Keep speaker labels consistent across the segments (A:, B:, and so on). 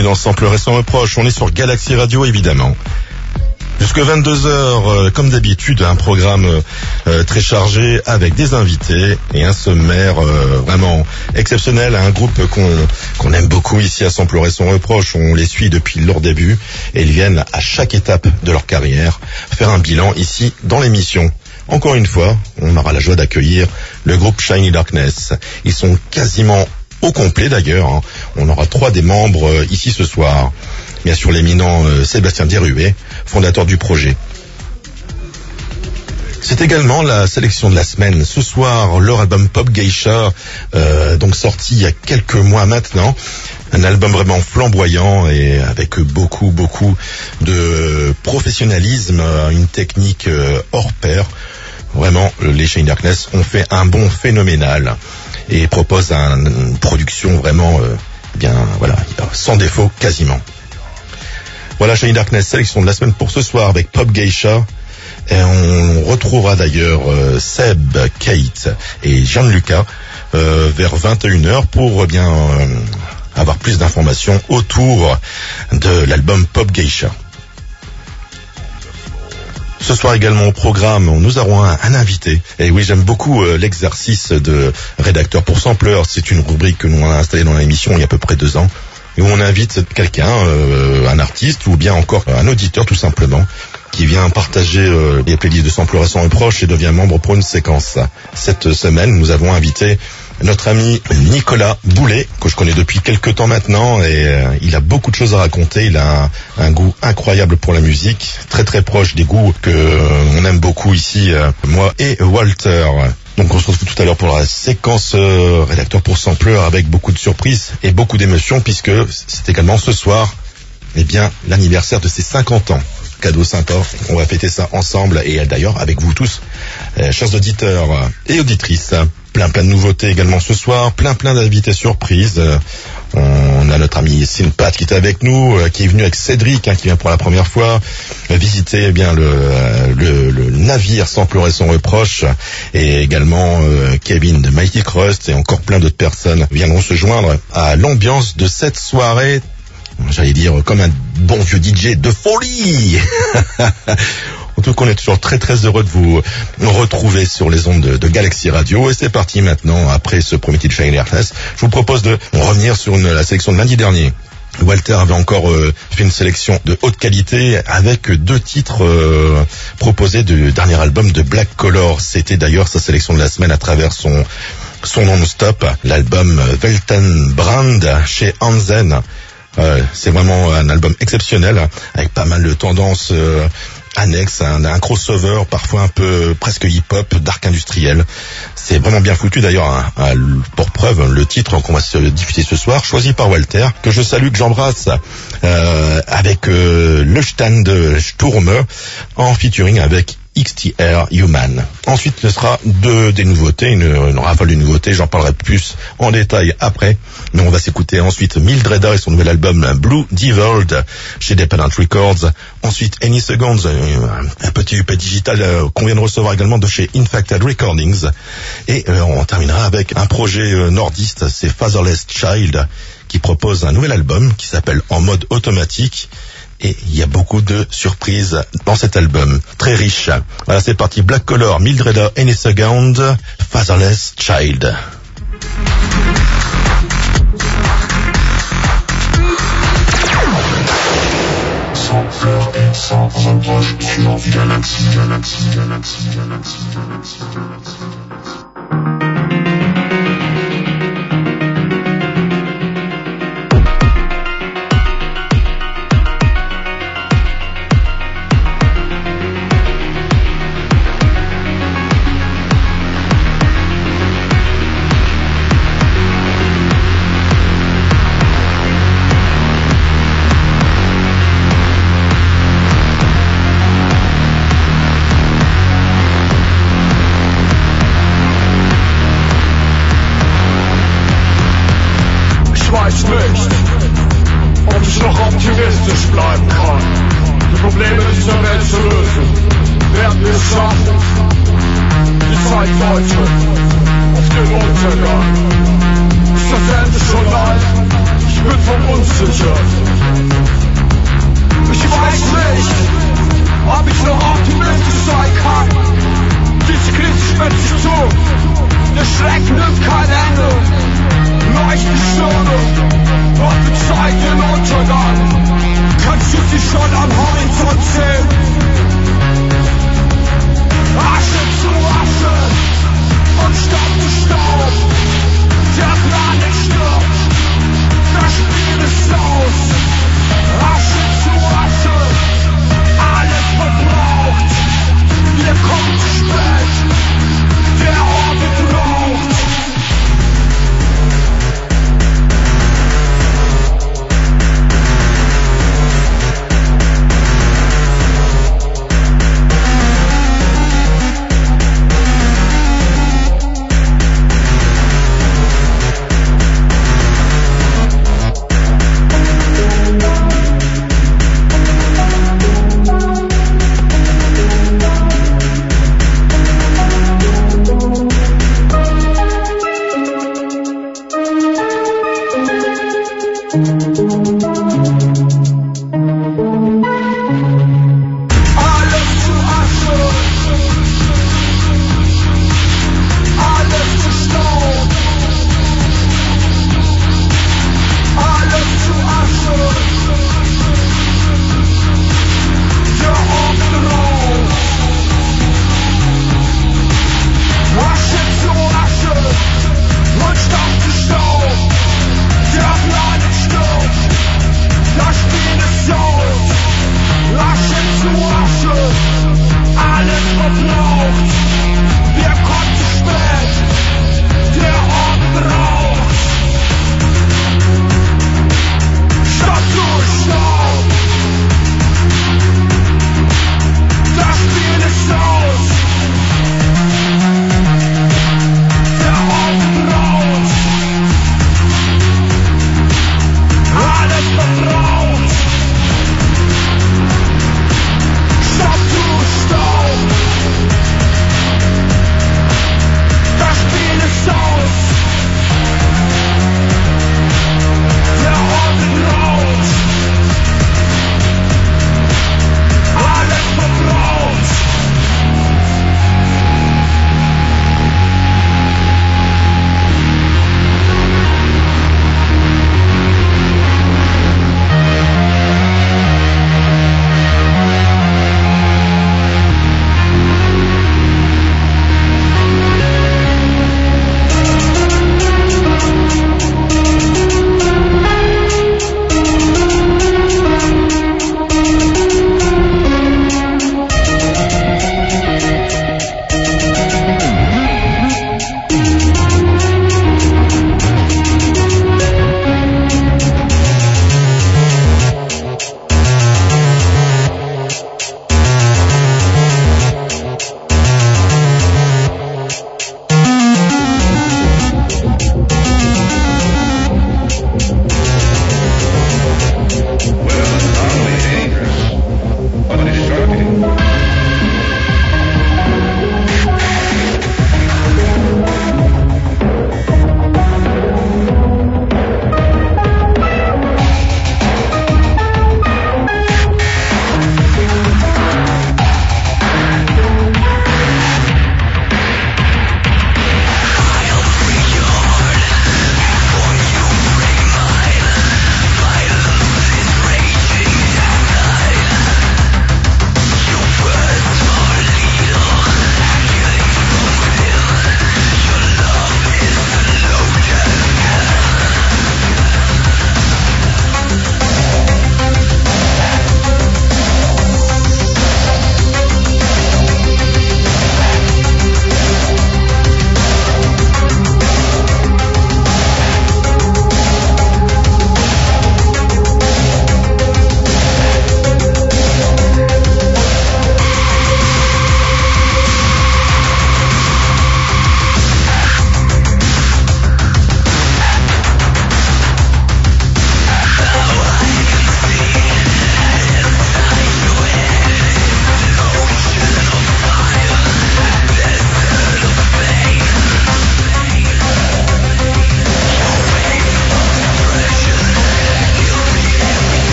A: dans Sample Récent Reproche, on est sur Galaxy Radio évidemment. Jusque 22h, euh, comme d'habitude, un programme euh, très chargé avec des invités et un sommaire euh, vraiment exceptionnel, un groupe qu'on aime beaucoup ici à Sample Récent Reproche, on les suit depuis leur début et ils viennent à chaque étape de leur carrière faire un bilan ici dans l'émission. Encore une fois, on aura la joie d'accueillir le groupe Shiny Darkness. Ils sont quasiment au complet d'ailleurs. hein. On aura trois des membres euh, ici ce soir. Bien sûr l'éminent euh, Sébastien Deruet, fondateur du projet. C'est également la sélection de la semaine. Ce soir, leur album Pop Geisha, euh, donc sorti il y a quelques mois maintenant. Un album vraiment flamboyant et avec beaucoup, beaucoup de professionnalisme, une technique hors pair. Vraiment, les Shane Darkness ont fait un bon phénoménal et proposent un- une production vraiment bien, voilà, sans défaut quasiment. Voilà Shiny Darkness, sélection de la semaine pour ce soir avec Pop Geisha. Et on retrouvera d'ailleurs euh, Seb, Kate et Gianluca euh, vers 21h pour euh, bien euh, avoir plus d'informations autour de l'album Pop Geisha. Ce soir également au programme, nous aurons un, invité. Et oui, j'aime beaucoup euh, l'exercice de rédacteur pour sampleur. C'est une rubrique que nous avons installée dans l'émission il y a à peu près deux ans. Où on invite quelqu'un, euh, un artiste ou bien encore un auditeur tout simplement, qui vient partager euh, les playlists de sampleurs récents et proches et devient membre pour une séquence. Cette semaine, nous avons invité notre ami Nicolas Boulet, que je connais depuis quelques temps maintenant, et euh, il a beaucoup de choses à raconter. Il a un, goût incroyable pour la musique, très très proche des goûts que euh, on aime beaucoup ici, euh, moi et Walter. Donc on se retrouve tout à l'heure pour la séquence rédacteur pour sampleur avec beaucoup de surprises et beaucoup d'émotions puisque c'est également ce soir eh bien, l'anniversaire de ses 50 ans. Cadeau sympa, on va fêter ça ensemble et d'ailleurs avec vous tous, chers auditeurs et auditrices. Plein plein de nouveautés également ce soir, plein plein d'invités surprises. Euh, On a notre ami Sinpat qui est avec nous, euh, qui est venu avec Cédric, hein, qui vient pour la première fois visiter eh bien le, euh, le, le navire sans pleurer son reproche, et également Kevin de Mighty Crust et encore plein d'autres personnes viendront se joindre à l'ambiance de cette soirée j'allais dire comme un bon vieux DJ de folie. en tout cas, on est toujours très très heureux de vous retrouver sur les ondes de, Galaxy Radio. Et c'est parti maintenant, après ce premier titre Shiny Darkness, je vous propose de revenir sur une- la sélection de lundi dernier. Walter avait encore euh, fait une sélection de haute qualité avec deux titres euh, proposés du dernier album de Black Color. C'était d'ailleurs sa sélection de la semaine à travers son son non-stop, l'album Weltenbrand chez Hansen. Euh, c'est vraiment un album exceptionnel avec pas mal de tendances euh, annexes, un, crossover parfois un peu presque hip-hop, dark industriel. C'est vraiment bien foutu d'ailleurs. hein. Ah, pour preuve, le titre qu'on va se diffuser ce soir, choisi par Walter, que je salue, que j'embrasse, euh, avec euh, le stand de en featuring avec XTR Human. Ensuite, ce sera deux des nouveautés, une, une rafale de nouveautés, j'en parlerai plus en détail après. Mais on va s'écouter ensuite Mildreda et son nouvel album Blue Devilled chez Dependent Records. Ensuite, Any Seconds, euh, un petit EP digital euh, qu'on vient de recevoir également de chez Infected Recordings. Et euh, on terminera avec un projet nordiste, c'est Fatherless Child, qui propose un nouvel album qui s'appelle En mode automatique. Et il y a beaucoup de surprises dans cet album. Très riche. Voilà, c'est parti. Black Color, Mildreda, Second, Fatherless Child.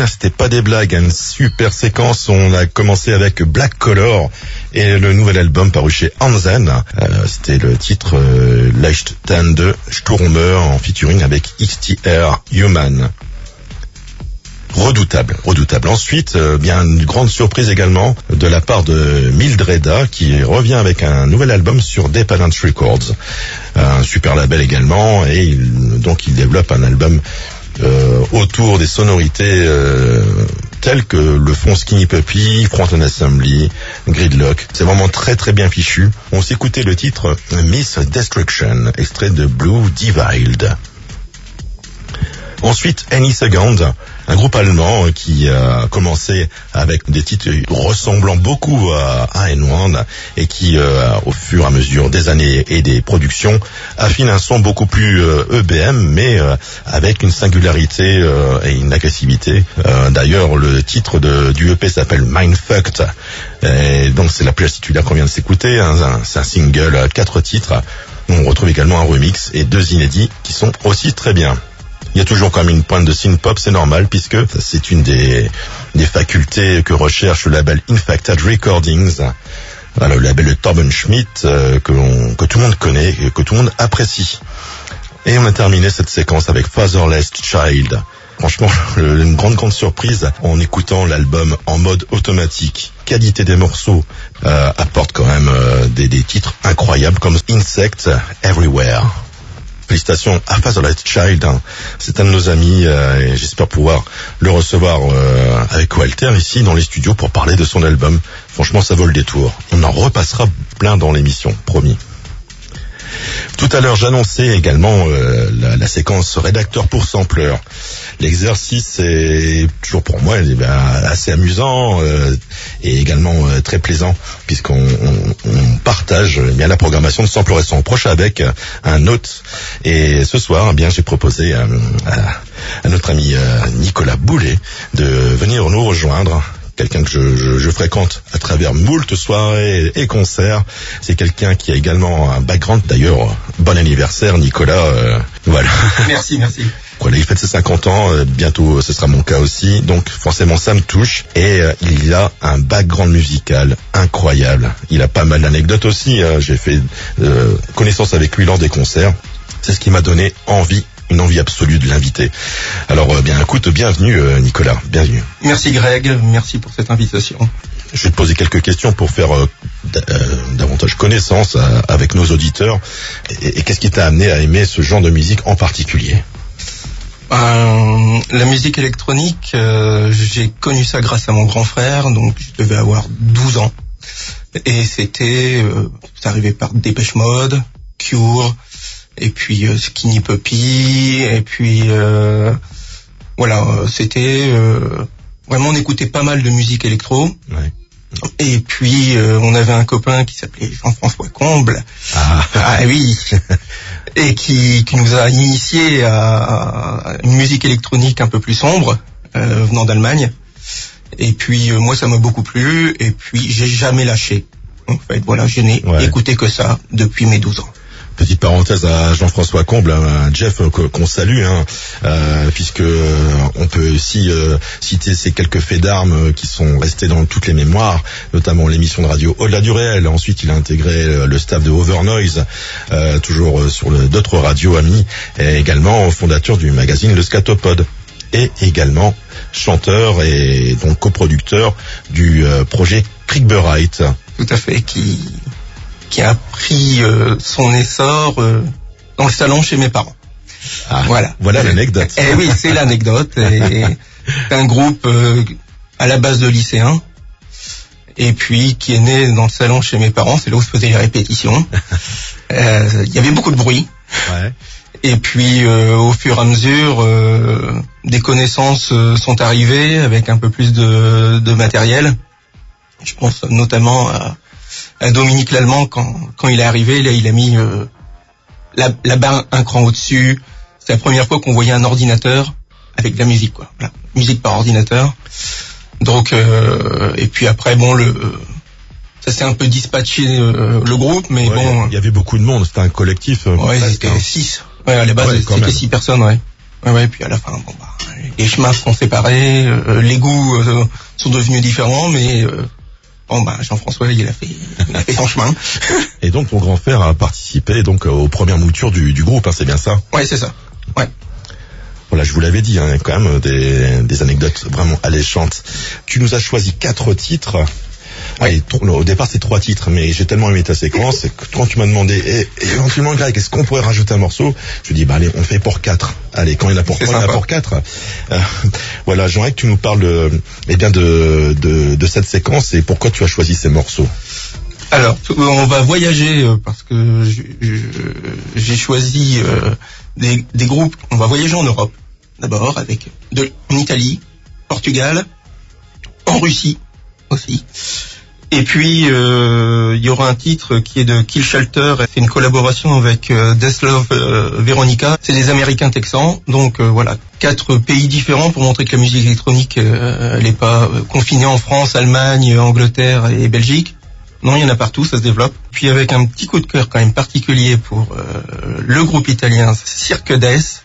A: Hein, c'était pas des blagues, hein, une super séquence. On a commencé avec Black Color et le nouvel album paru chez Hansen. Euh, c'était le titre euh, de Sturmer en featuring avec XTR Human. Redoutable, redoutable. Ensuite, euh, bien une grande surprise également de la part de Mildreda qui revient avec un nouvel album sur Dependent Records, un super label également, et donc il développe un album autour des sonorités euh, telles que le font Skinny Puppy, Fronton Assembly, Gridlock. C'est vraiment très très bien fichu. On s'écoutait le titre Miss Destruction, extrait de Blue Divide. Ensuite, Any Second, un groupe allemand euh, qui a commencé avec des titres ressemblant beaucoup à à N1 et qui, euh, au fur et à mesure des années et des productions, affine un son beaucoup plus euh, EBM, mais euh, avec une singularité euh, et une agressivité. Euh, D'ailleurs, le titre de, du EP s'appelle Mindfucked, et donc c'est la pièce titulaire qu'on vient de s'écouter. hein, c'est un single, euh, quatre titres. On retrouve également un remix et deux inédits qui sont aussi très bien. Il y a toujours quand même une pointe de synth-pop, c'est normal, puisque c'est une des, des facultés que recherche le label Infected Recordings, le label de Torben Schmidt, euh, que, tout le monde connaît et que tout le monde apprécie. Et on a terminé cette séquence avec Fatherless Child. Franchement, une grande grande surprise en écoutant l'album en mode automatique. Qualité des morceaux euh, apporte quand même euh, des, des titres incroyables comme Insect Everywhere. Félicitations à Fatherless Child. hein. C'est un de nos amis euh, et j'espère pouvoir le recevoir euh, avec Walter ici dans les studios pour parler de son album. Franchement, ça vaut le détour. On en repassera plein dans l'émission, promis. Tout à l'heure, j'annonçais également euh, la, séquence rédacteur pour sampleur. L'exercice est toujours pour moi eh assez amusant euh, et également euh, très plaisant puisqu'on on- on partage eh bien la programmation de Sample et son proche avec un hôte. Et ce soir, eh bien j'ai proposé à, notre ami Nicolas Boulet de venir nous rejoindre quelqu'un que je, je- je fréquente à travers moult soirées et concerts. C'est quelqu'un qui a également un background. D'ailleurs, bon anniversaire Nicolas. euh, voilà.
B: Merci, merci.
A: Voilà, il fête ses 50 ans, euh, bientôt ce sera mon cas aussi, donc forcément ça me touche. Et euh, il a un background musical incroyable. Il a pas mal d'anecdotes aussi, hein. j'ai fait euh, connaissance avec lui lors des concerts. C'est ce qui m'a donné envie, une envie absolue de l'inviter. Alors euh, bien écoute, bienvenue euh, Nicolas, bienvenue.
B: Merci Greg, merci pour cette invitation.
A: Je vais te poser quelques questions pour faire euh, euh, davantage connaissance avec nos auditeurs. Et, et qu'est-ce qui t'a amené à aimer ce genre de musique en particulier?
B: La musique électronique, j'ai connu ça grâce à mon grand frère, donc je devais avoir 12 ans. Et c'était, c'est arrivé par Dépêche Mode, Cure, et puis euh, Skinny Puppy, et puis euh, voilà, c'était euh, vraiment on écoutait pas mal de musique électro.
A: Ouais.
B: Et puis euh, on avait un copain qui s'appelait Jean-François Comble.
A: Ah,
B: Ah oui. Et qui, qui nous a initié à une musique électronique un peu plus sombre, euh, venant d'Allemagne. Et puis euh, moi ça m'a beaucoup plu. Et puis j'ai jamais lâché. En fait, voilà, je n'ai
A: Ouais.
B: écouté que ça depuis mes 12 ans.
A: Petite parenthèse à Jean-François Comble, un Jeff euh, qu'on salue, hein, euh, puisque euh, on peut aussi citer ces quelques faits d'armes qui sont restés dans toutes les mémoires, notamment l'émission de radio Au-delà du réel. Ensuite, il a intégré le staff de Overnoise, euh, toujours sur d'autres radios amis, également fondateur du magazine Le Scatopod et également chanteur et donc coproducteur du projet Crickberite.
B: Tout à fait, qui qui a pris euh, son essor euh, dans le salon chez mes parents.
A: Ah,
B: Voilà.
A: Voilà l'anecdote.
B: Eh oui, c'est l'anecdote. C'est un groupe euh, à la base de lycéens. Et puis qui est né dans le salon chez mes parents, c'est là où se faisaient les répétitions. Euh, Il y avait beaucoup de bruit.
A: Ouais.
B: Et puis euh, au fur et à mesure, euh, des connaissances sont arrivées avec un peu plus de, de matériel. Je pense notamment à Dominique Lallemand quand, quand il est arrivé, là il a mis euh, la, la barre un cran au-dessus. C'est la première fois qu'on voyait un ordinateur avec de la musique, quoi. Voilà. Musique par ordinateur. Donc euh, et puis après bon le ça s'est un peu dispatché euh, le groupe, mais
A: Ouais,
B: bon
A: il y avait beaucoup de monde, c'était un collectif. euh,
B: Ouais, c'était
A: hein.
B: six. Ouais, à la base,
A: Ouais,
B: c'était six personnes, ouais. Ouais, ouais, puis à la fin, bon bah, les chemins sont séparés, euh, les goûts euh, sont devenus différents, mais euh, bon bah Jean-François il a fait, il a fait son chemin.
A: Et donc ton grand frère a participé donc aux premières moutures du, du groupe, hein, c'est bien ça?
B: Ouais, c'est ça. Ouais.
A: Voilà, je vous l'avais dit, hein, quand même des, des anecdotes vraiment alléchantes. Tu nous as choisi quatre titres. Allez, non, au départ c'est trois titres, mais j'ai tellement aimé ta séquence que quand tu m'as demandé, eh, éventuellement Greg, est-ce qu'on pourrait rajouter un morceau Je dis, bah allez, on fait pour quatre. Allez, quand il y en a pour trois, il y en a
B: sympa.
A: pour quatre. Euh, voilà, j'aimerais que tu nous parles de, eh bien de, de, de cette séquence et pourquoi tu as choisi ces morceaux.
B: Alors, tout- on va voyager euh, parce que j'ai choisi euh, des, des groupes. On va voyager en Europe d'abord avec de, en Italie, Portugal, en Russie aussi. Et puis euh, il y aura un titre qui est de Kill Shelter. C'est une collaboration avec euh, Deathlove euh, Veronica. C'est des Américains texans. Donc euh, voilà, quatre pays différents pour montrer que la musique électronique euh, elle n'est pas euh, confinée en France, Allemagne, Angleterre et Belgique. Non, il y en a partout, ça se développe. Puis avec un petit coup de cœur quand même particulier pour le groupe italien Cirque Death.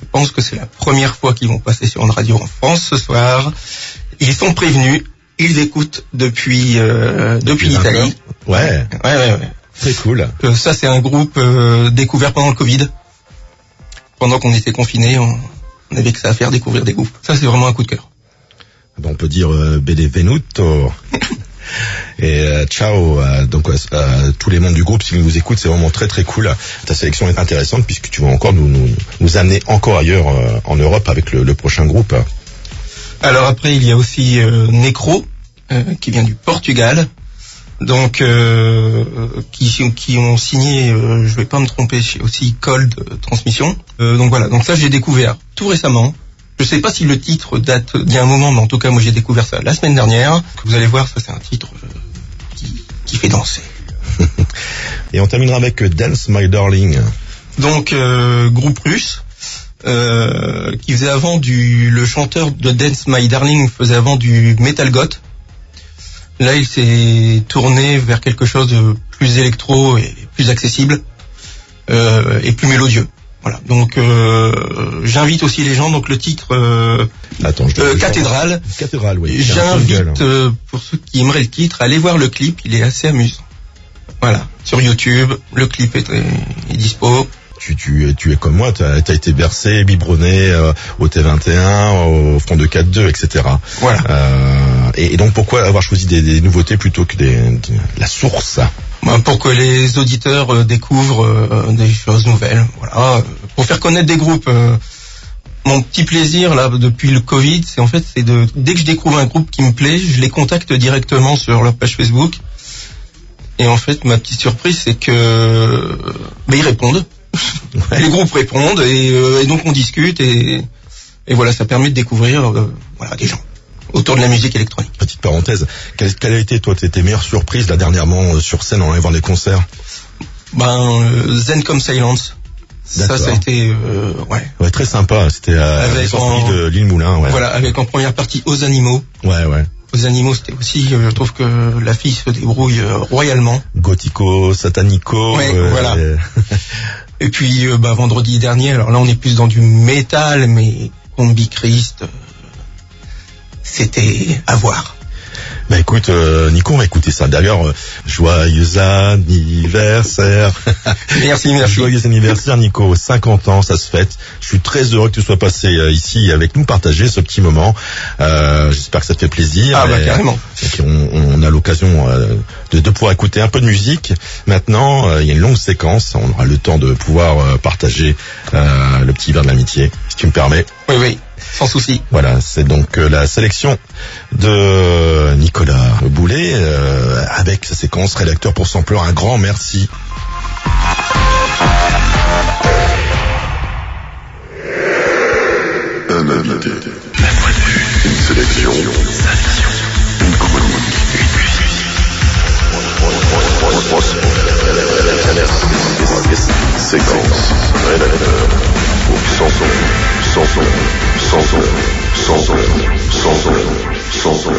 B: Je pense que c'est la première fois qu'ils vont passer sur une radio en France ce soir. Ils sont prévenus, ils écoutent depuis euh, depuis
A: Depuis
B: l'Italie.
A: Ouais,
B: Ouais, ouais, ouais.
A: très cool.
B: Euh, ça, c'est un groupe euh, découvert pendant le Covid. Pendant qu'on était confinés, on, on avait que ça à faire, découvrir des groupes. Ça, c'est vraiment un coup de cœur.
A: on peut dire euh, Benevenuto. Et euh, ciao, euh, donc euh, euh, tous les membres du groupe, s'ils nous écoutent, c'est vraiment très très cool. Ta sélection est intéressante puisque tu vas encore nous, nous, nous amener encore ailleurs euh, en Europe avec le, le prochain groupe.
B: Alors après, il y a aussi euh, Necro, euh, qui vient du Portugal. Donc, euh, qui, qui ont signé, euh, je vais pas me tromper, aussi Cold Transmission. Euh, donc voilà, donc ça j'ai découvert tout récemment. Je sais pas si le titre date d'il y a un moment, mais en tout cas moi j'ai découvert ça la semaine dernière. Vous allez voir, ça c'est un titre euh, qui, qui fait danser.
A: Et on terminera avec Dance My Darling.
B: Donc euh, groupe russe euh, qui faisait avant du le chanteur de Dance My Darling faisait avant du metal goth. Là, il s'est tourné vers quelque chose de plus électro et plus accessible euh, et plus mélodieux. Voilà. Donc euh, j'invite aussi les gens. Donc le titre euh,
A: Attends, je
B: euh, Cathédrale.
A: Cathédrale, oui.
B: J'invite euh, pour ceux qui aimeraient le titre, à aller voir le clip. Il est assez amusant. Voilà. Sur YouTube, le clip est, est dispo.
A: Tu, tu, tu es comme moi, tu as, été bercé, biberonné euh, au T21, au front de 4-2, etc.
B: Voilà.
A: Euh, et, et donc pourquoi avoir choisi des, des nouveautés plutôt que des, de- la source?
B: Ben, pour que les auditeurs euh, découvrent des choses nouvelles. Voilà, pour faire connaître des groupes. mon petit plaisir là depuis le Covid, c'est en fait c'est de dès que je découvre un groupe qui me plaît, je les contacte directement sur leur page Facebook. Et en fait, ma petite surprise, c'est que ben, ils répondent. Les groupes répondent et, euh, et donc on discute et, et voilà, ça permet de découvrir euh, voilà des gens autour de la musique électronique.
A: Petite parenthèse, quelle, quelle a été toi tes, meilleures surprises là dernièrement euh, sur scène en allant des concerts?
B: Ben euh, Zen comme Silence. Ça, ça a été euh, ouais.
A: Ouais, très sympa, c'était à
B: Avec en-
A: de l'île Moulin, ouais.
B: Voilà, avec en première partie aux animaux.
A: Ouais, ouais.
B: Aux animaux, c'était aussi, euh, je trouve que la fille se débrouille euh, royalement.
A: Gothico, satanico.
B: Ouais,
A: euh,
B: voilà. Et puis, euh, bah, vendredi dernier, alors là, on est plus dans du métal, mais Combi Christ, euh, c'était à voir.
A: Bah écoute, euh, Nico, on va écouter ça. D'ailleurs, euh, joyeux anniversaire.
B: Merci, merci.
A: Joyeux anniversaire, Nico. 50 ans, ça se fête. Je suis très heureux que tu sois passé euh, ici avec nous, partager ce petit moment. Euh, J'espère que ça te fait plaisir.
B: Ah, bah,
A: Et-
B: carrément.
A: et on, on a l'occasion de, de pouvoir écouter un peu de musique. Maintenant, il y a une longue séquence. On aura le temps de pouvoir partager le petit verre de l'amitié, si tu me permets.
B: Oui, oui, sans souci.
A: Voilà, c'est donc euh, la sélection de Nicolas Boulet euh, avec sa séquence rédacteur pour Sampleur. Un grand merci.
C: Un invité. Une sélection. Une chronique. Séquence. Rédacteur. Pour sans son. Sans son. Sans son. Sans son. Sans son. Sans son.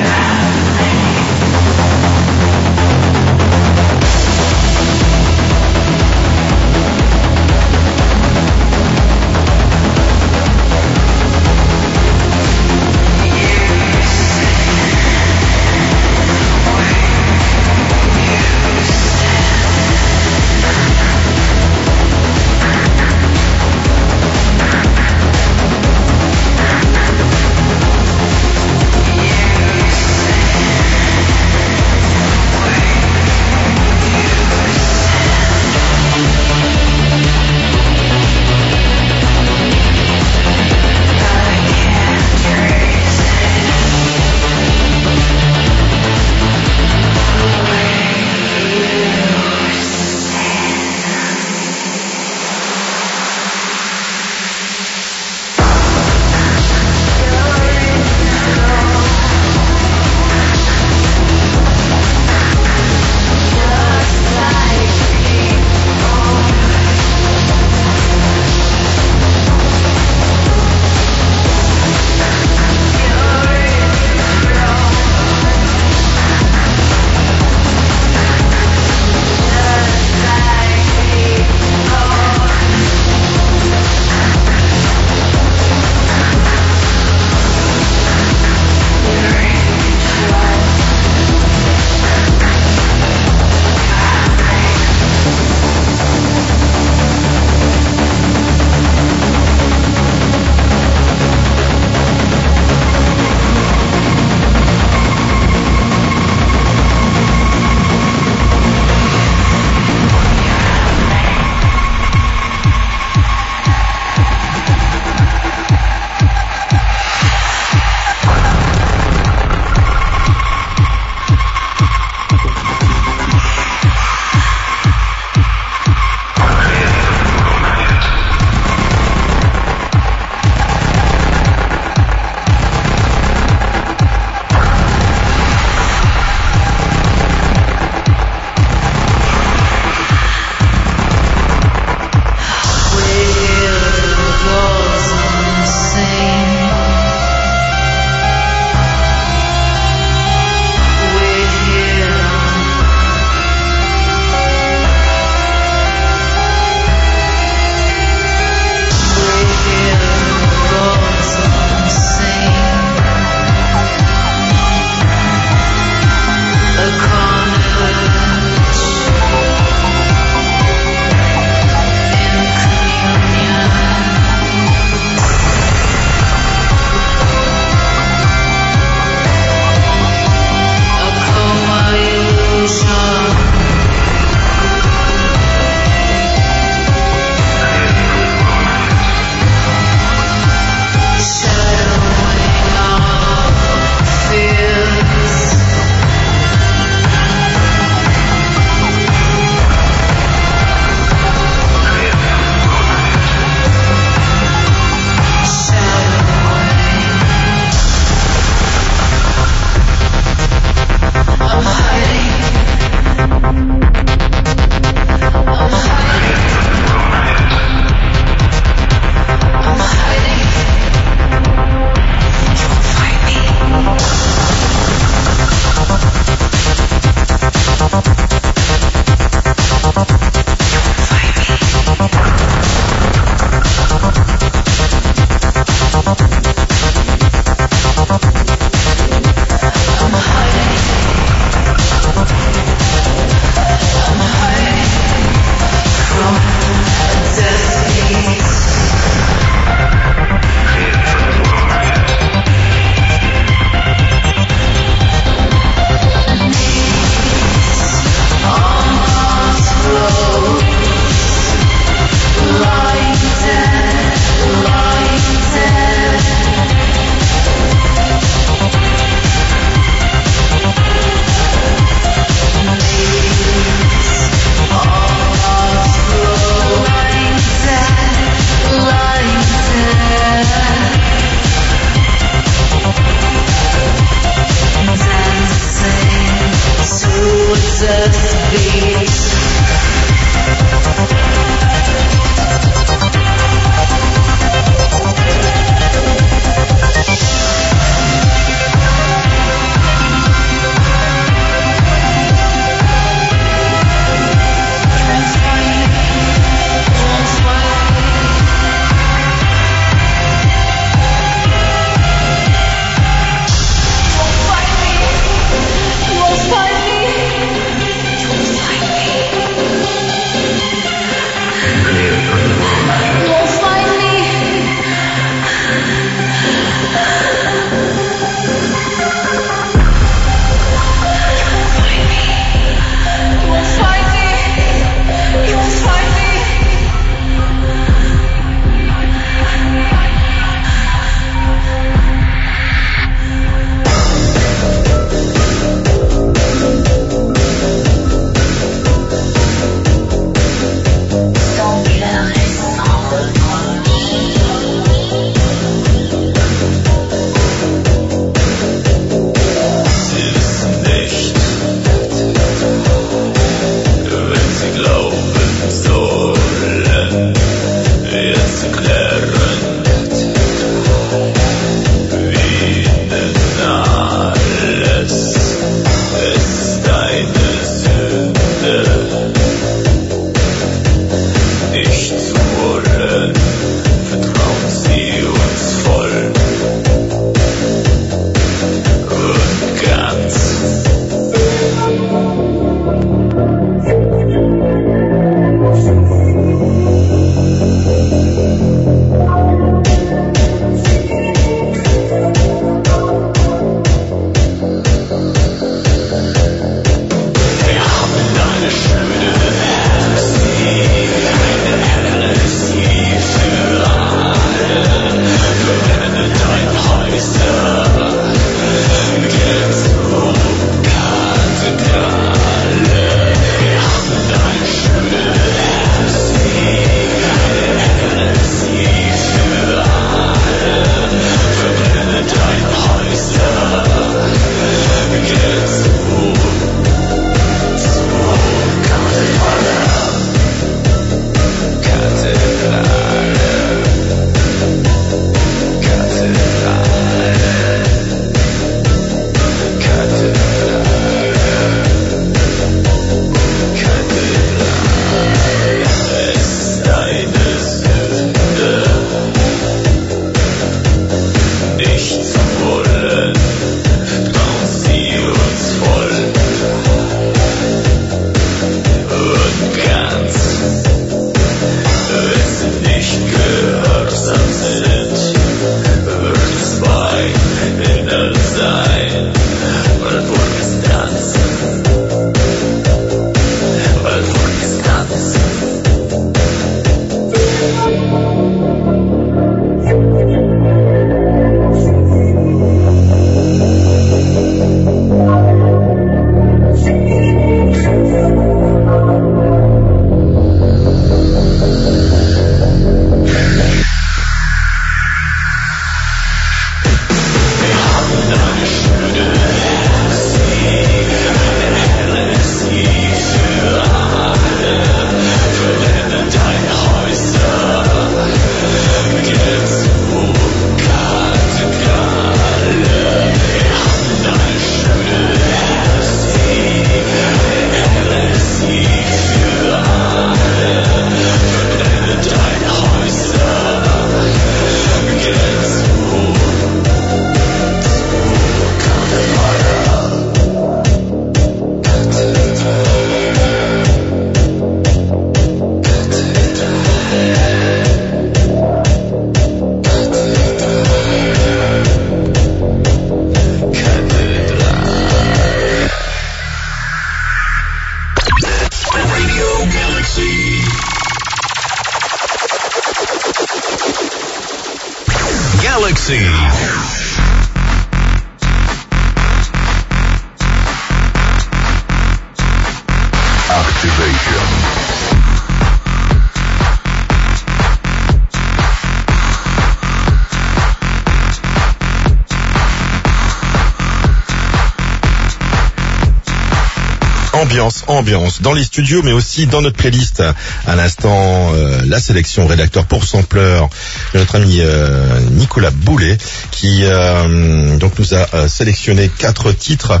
A: Ambiance, dans les studios, mais aussi dans notre playlist. À l'instant, euh, la sélection rédacteur pour sampleur de notre ami euh, Nicolas Boulet, qui euh, donc nous a euh, sélectionné quatre titres,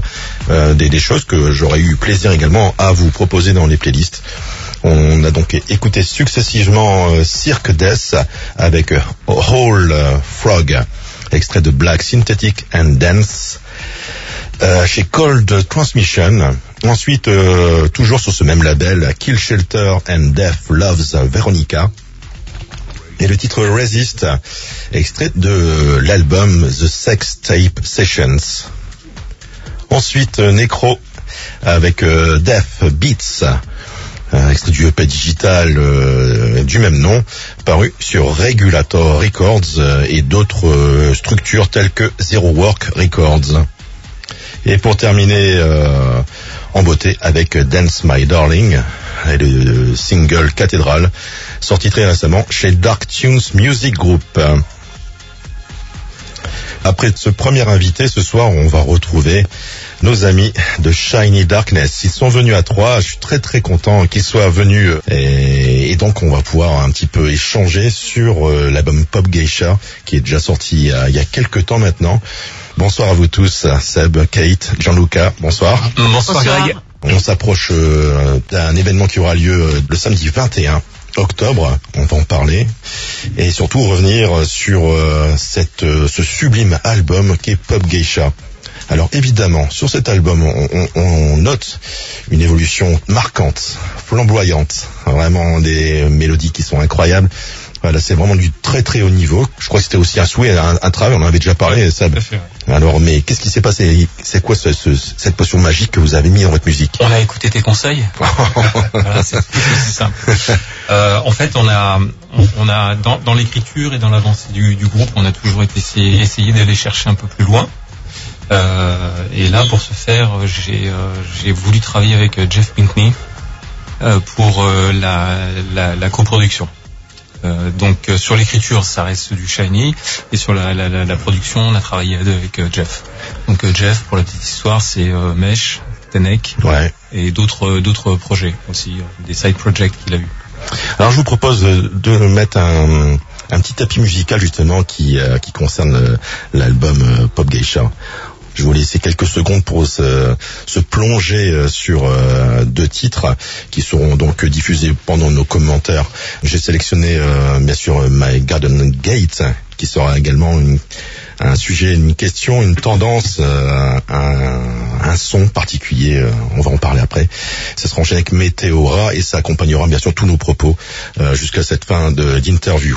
A: euh, des, des choses que j'aurais eu plaisir également à vous proposer dans les playlists. On a donc écouté successivement euh, Cirque Death avec euh, Whole Frog, extrait de Black Synthetic and Dance chez Cold Transmission. Ensuite, euh, toujours sur ce même label, Kill Shelter and Death Loves Veronica. Et le titre Resist, extrait de l'album The Sex Tape Sessions. Ensuite, euh, Necro avec euh, Death Beats, euh, extrait du EP digital du même nom, paru sur Regulator Records et d'autres structures telles que Zero Work Records. Et pour terminer en beauté avec Dance My Darling, et le single Cathédrale, sorti très récemment chez Dark Tunes Music Group. Après ce premier invité, ce soir, on va retrouver nos amis de Shiny Darkness. Ils sont venus à trois. Je suis très très content qu'ils soient venus euh, et, donc on va pouvoir un petit peu échanger sur euh, l'album Pop Geisha qui est déjà sorti a, il y a quelques temps maintenant. Bonsoir à vous tous, Seb, Kate, Gianluca, bonsoir.
B: Bonsoir, Greg.
A: On s'approche euh, d'un événement qui aura lieu euh, le samedi 21 octobre, on va en parler, et surtout revenir sur euh, cette, euh, ce sublime album qui est Pop Geisha. Alors évidemment, sur cet album, on, on- on note une évolution marquante, flamboyante, vraiment des mélodies qui sont incroyables. Voilà, c'est vraiment du très très haut niveau. Je crois que c'était aussi un souhait, un, un travail, on en avait déjà parlé,
D: fait, ouais.
A: Alors, mais qu'est-ce qui s'est passé? C'est quoi ce- ce- cette potion magique que vous avez mis dans votre musique?
D: On a écouté tes conseils. Voilà, c'est simple. Euh, en fait, on a, on, on a dans, dans l'écriture et dans l'avancée du, du groupe, on a toujours été essayé, essayé d'aller chercher un peu plus loin. Euh, et là, pour ce faire, j'ai euh, voulu travailler avec Jeff Pinkney pour la, la, la coproduction. Euh, donc euh, sur l'écriture, ça reste du shiny, et sur la, la, la, la production, on a travaillé avec euh, Jeff. Donc euh, Jeff, pour la petite histoire, c'est euh, Mesh, Tenek,
A: Ouais.
D: et d'autres d'autres projets aussi, des side projects qu'il a eu.
A: Alors, je vous propose de mettre un, un petit tapis musical justement qui, euh, qui concerne l'album Pop Geisha. Je vous laisser quelques secondes pour se, se plonger euh, sur euh, deux titres qui seront donc diffusés pendant nos commentaires. J'ai sélectionné euh, bien sûr My Garden Gate qui sera également une- un sujet, une question, une tendance, un, un son particulier. on va en parler après. Ça sera enchaîné avec Météora et ça accompagnera bien sûr tous nos propos jusqu'à cette fin d'interview.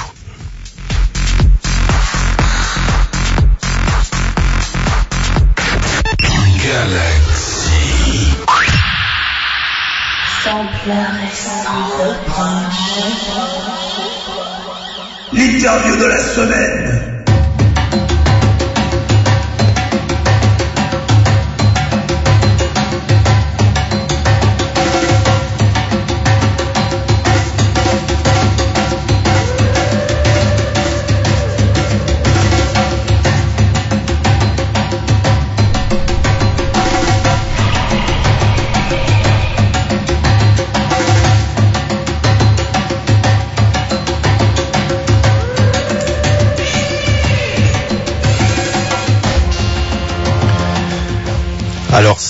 E: Galaxy.
F: Sampleur et sans reproche.
G: L'interview de la semaine.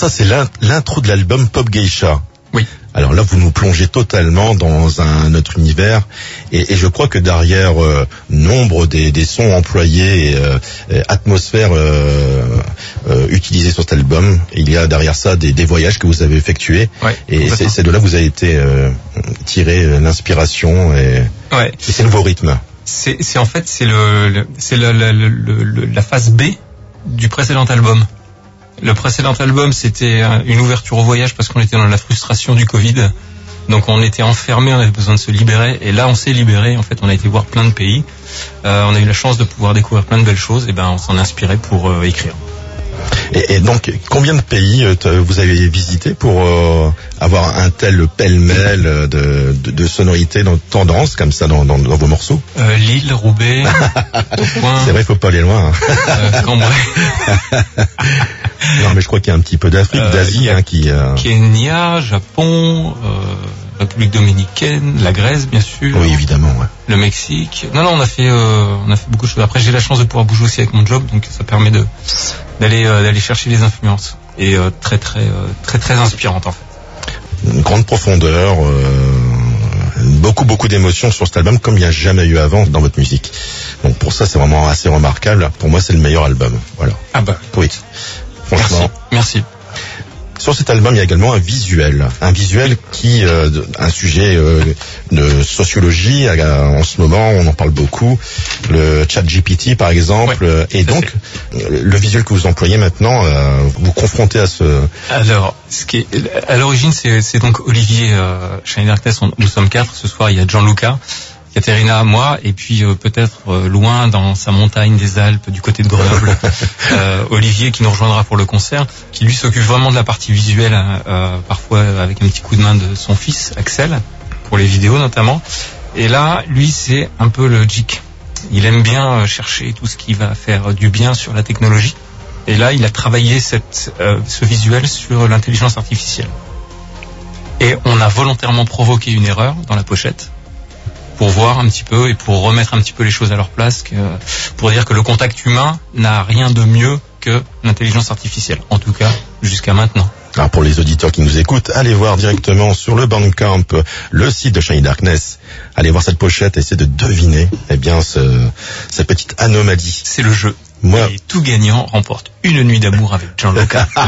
A: Ça c'est l'in- l'intro de l'album Pop Geisha.
D: Oui.
A: Alors là vous nous plongez totalement dans un autre univers et, et je crois que derrière euh, nombre des, des sons employés et euh, atmosphères euh, euh, utilisées sur cet album, il y a derrière ça des, des voyages que vous avez effectués
D: Ouais,
A: et c'est c'est de là que vous avez été euh, tiré euh, l'inspiration et,
D: Ouais.
A: et ces nouveaux rythmes.
D: C'est c'est en fait c'est le, le- c'est le- le- le- la phase B du précédent album. Le précédent album c'était un- une ouverture au voyage parce qu'on était dans la frustration du Covid Donc on était enfermé, on avait besoin de se libérer. Et là, on s'est libéré. En fait, on a été voir plein de pays. Euh, on a eu la chance de pouvoir découvrir plein de belles choses. Et ben, on s'en a inspiré pour euh, écrire.
A: Et, et donc, combien de pays euh, vous avez visité pour euh, avoir un tel pêle-mêle euh, de, de, de sonorités, de tendances comme ça dans, dans, dans vos morceaux
D: Euh, Lille, Roubaix,
A: C'est vrai, il faut pas aller loin. hein.
D: euh, Cambrai,
A: Non, mais je crois qu'il y a un petit peu d'Afrique,
D: Euh,
A: d'Asie, hein, qui. euh,
D: Kenya, Japon, euh, République dominicaine, la Grèce, bien sûr.
A: Oui, évidemment. ouais.
D: le Mexique. Non, non, on a fait, euh, on a fait beaucoup de choses. Après, j'ai la chance de pouvoir bouger aussi avec mon job, donc ça permet de d'aller euh, d'aller chercher les influences et euh, très très très très inspirante en fait.
A: Une grande profondeur, beaucoup beaucoup d'émotions sur cet album, comme il n'y a jamais eu avant dans votre musique. Donc pour ça, c'est vraiment assez remarquable. Pour moi, c'est le meilleur album. Voilà.
D: Ah bah,
A: Oui.
D: merci,
A: Franchement.
D: merci.
A: Sur cet album, il y a également un visuel, un visuel qui, euh, un sujet euh, de sociologie. en ce moment, on en parle beaucoup. Le Chat GPT, par exemple,
D: Ouais,
A: et donc le visuel que vous employez maintenant, euh, vous confrontez à ce.
D: Alors, ce qui est, à l'origine, c'est donc Olivier euh, on- nous sommes quatre ce soir. Il y a Gianluca, Caterina, moi, et puis euh, peut-être euh, loin dans sa montagne des Alpes, du côté de Grenoble, euh, Olivier qui nous rejoindra pour le concert, qui lui s'occupe vraiment de la partie visuelle, hein, euh, parfois avec un petit coup de main de son fils Axel pour les vidéos notamment. Et là, lui, c'est un peu le geek. Il aime bien euh, chercher tout ce qui va faire du bien sur la technologie. Et là, il a travaillé cette, euh, ce visuel sur l'intelligence artificielle. Et on a volontairement provoqué une erreur dans la pochette pour voir un petit peu et pour remettre un petit peu les choses à leur place, que, pour dire que le contact humain n'a rien de mieux que l'intelligence artificielle. En tout cas, jusqu'à maintenant.
A: Alors pour les auditeurs qui nous écoutent, allez voir directement sur le Bandcamp le site de Shiny Darkness. Allez voir cette pochette et essayez de deviner, eh bien, ce, cette petite anomalie.
D: C'est le jeu.
A: Moi
D: Et tout gagnant remporte une nuit d'amour avec Gianluca.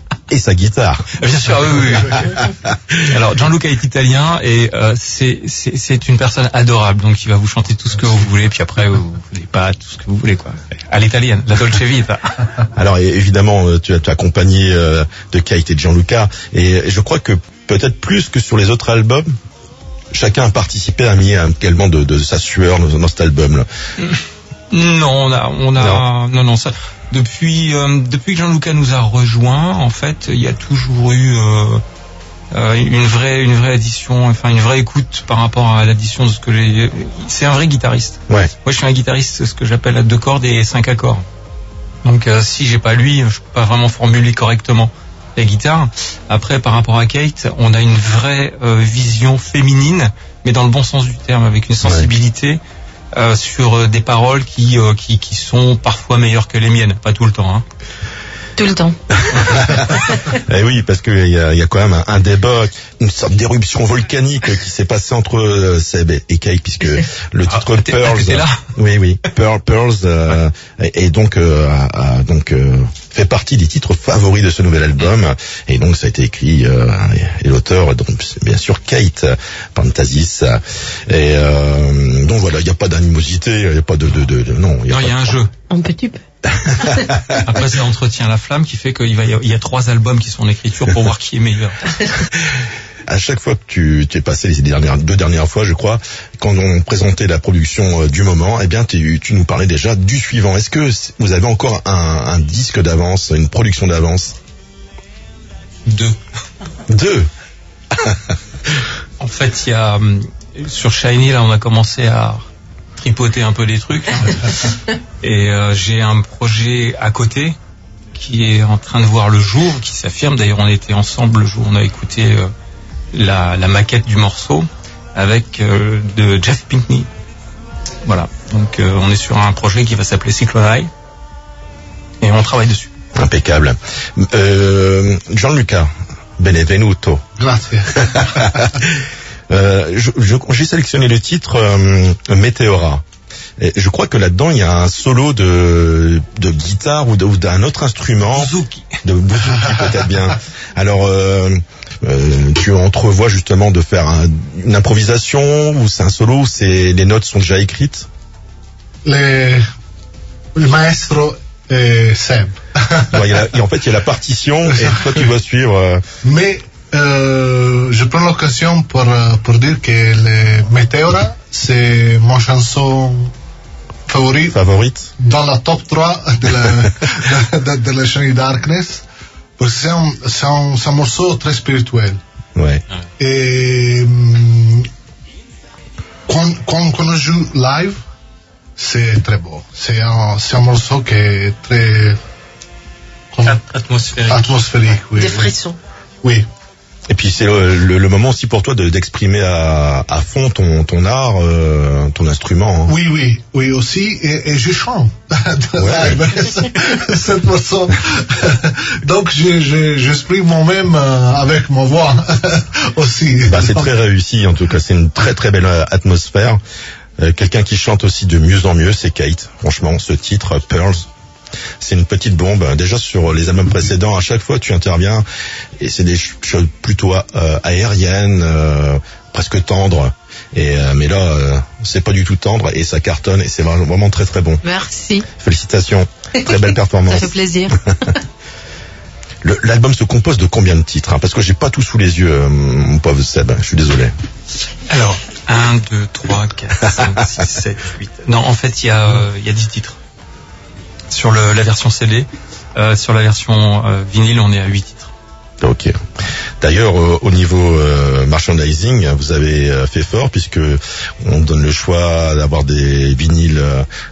A: et sa guitare.
D: Bien sûr, oui, oui. Alors, Gianluca est italien et euh, c'est c'est c'est une personne adorable. Donc, il va vous chanter tout ce que vous voulez, puis après, vous n'avez pas tout ce que vous voulez, quoi. À l'italienne, la Dolce Vita.
A: Alors évidemment, euh, tu as tu as accompagné euh, de Kate et de Gianluca, et je crois que peut-être plus que sur les autres albums, chacun a participé à mis également de, de sa sueur dans, dans cet album-là.
D: Non, on a, on a, non, non, ça. Depuis, euh, depuis que Gianluca nous a rejoint, en fait, il y a toujours eu euh, euh, une vraie, une vraie addition, enfin une vraie écoute par rapport à l'addition de ce que j'ai. C'est un vrai guitariste.
A: Ouais.
D: Moi, je suis un guitariste, ce que j'appelle à deux cordes et cinq accords. Donc, euh, si j'ai pas lui, je peux pas vraiment formuler correctement la guitare. Après, par rapport à Kate, on a une vraie euh, vision féminine, mais dans le bon sens du terme, avec une sensibilité sur euh, des paroles qui, euh, qui qui sont parfois meilleures que les miennes, pas tout le temps. Hein.
E: Tout le temps.
A: Eh oui, parce qu'il y a, il y a quand même un, un débat, une sorte d'éruption volcanique qui s'est passée entre euh, Seb et, et Kate, puisque le
D: Ah,
A: titre
D: t'es-
A: Pearls,
D: là
A: oui oui, Pearl, Pearls, euh, et, et donc euh, a, a donc euh, fait partie des titres favoris de ce nouvel album, et donc ça a été écrit euh, et, et l'auteur donc c'est bien sûr Kate Pantasis, et euh, donc voilà, il n'y a pas d'animosité, il n'y a pas de, de, de, de- non, il y a
D: Non, il y a
A: de-
D: un jeu.
E: Un petit peu.
D: Après, ça entretient la flamme qui fait qu'il va y a, il y a trois albums qui sont en écriture pour voir qui est meilleur.
A: à chaque fois que tu, tu es passé les dernières, deux dernières fois, je crois, quand on présentait la production euh, du moment, eh bien, tu, tu nous parlais déjà du suivant. Est-ce que vous avez encore un, un disque d'avance, une production d'avance?
D: Deux.
A: Deux?
D: En fait, il y a hum, sur Shiny là, on a commencé à tripoter un peu des trucs. Et euh, j'ai un projet à côté qui est en train de voir le jour, qui s'affirme. D'ailleurs, on était ensemble le jour où on a écouté euh, la, la maquette du morceau avec euh, de Jeff Pinkney. Voilà. Donc, euh, on est sur un projet qui va s'appeler Cyclone et on travaille dessus.
A: Impeccable. Euh, Gianluca, benvenuto.
H: Grazie.
A: Euh, J'ai sélectionné le titre euh, Meteora. Et je crois que là-dedans, il y a un solo de, de guitare ou d'un autre instrument.
D: Suzuki.
A: de bouzouki peut-être bien. Alors, euh, euh, tu entrevois justement de faire un- une improvisation ou c'est un solo ou c'est les notes sont déjà écrites?
H: Le, il maestro è Seb.
A: Ouais, il y a la- et En fait, il y a la partition et toi tu vas suivre. euh,
H: Mais euh, je prends l'occasion pour, euh, pour dire que le Meteora, c'est mon chanson favorite
A: Favorite
H: dans la top 3 de la, de, de, de la Shiny Darkness. Parce que c'est un, c'est un, un morceau très spirituel.
A: Ouais.
H: Et hum, quand, quand, quand on joue live, c'est très beau. C'est un, c'est un morceau qui est très
D: Atmosphérique.
H: atmosphérique. Oui,
E: Des
H: oui.
E: frissons.
H: Oui.
A: Et puis c'est euh, le, le moment aussi pour toi de- d'exprimer à, à fond ton, ton art, euh, ton instrument. hein.
H: Oui, oui, oui aussi, et, et je chante
A: Ouais.
H: cette morceau. Donc, je, je, j'exprime moi-même euh, avec ma voix aussi.
A: Bah, c'est très réussi en tout cas, c'est une très très belle euh, atmosphère. Euh, Quelqu'un qui chante aussi de mieux en mieux, c'est Kate. Franchement, ce titre Pearls, c'est une petite bombe. Déjà sur les albums précédents, à chaque fois tu interviens et c'est des ch- choses plutôt euh, aériennes, euh, presque tendres. Et euh, mais là, euh, c'est pas du tout tendre et ça cartonne et c'est vraiment très très bon.
E: Merci.
A: Félicitations, très belle
E: Ça
A: performance.
E: fait plaisir.
A: L'album se compose de combien de titres hein? Parce que j'ai pas tout sous les yeux, euh, mon pauvre Seb. Je suis désolé.
D: Alors, 1, 2, 3, 4, 5, 6, 7, 8. Non, en fait, il y a, euh, il y a 10 titres. Sur le, la version CD, euh, sur la version euh, vinyle, on est à 8 titres.
A: Ok. D'ailleurs, euh, au niveau euh, merchandising, vous avez euh, fait fort puisque on donne le choix d'avoir des vinyles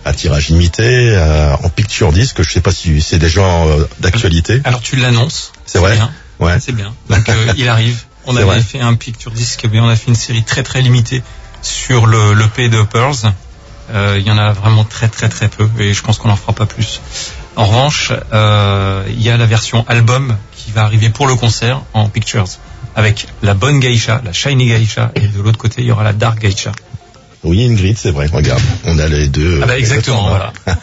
A: à tirage limité euh, en picture disc. Je sais pas si c'est déjà euh, d'actualité.
D: Alors, tu l'annonces.
A: C'est vrai
D: bien.
A: Ouais.
D: C'est bien. Donc, euh, il arrive. On avait
A: vrai.
D: fait un picture disc, mais on a fait une série très très limitée sur le l'EP de Pearls. Euh, Il y en a vraiment très très très peu et je pense qu'on n'en fera pas plus. En revanche, euh, il y a la version album qui va arriver pour le concert en pictures avec la bonne geisha, la shiny geisha et de l'autre côté il y aura la dark geisha.
A: Oui, Ingrid, c'est vrai. Regarde, on a les deux.
D: Ah bah exactement, voilà.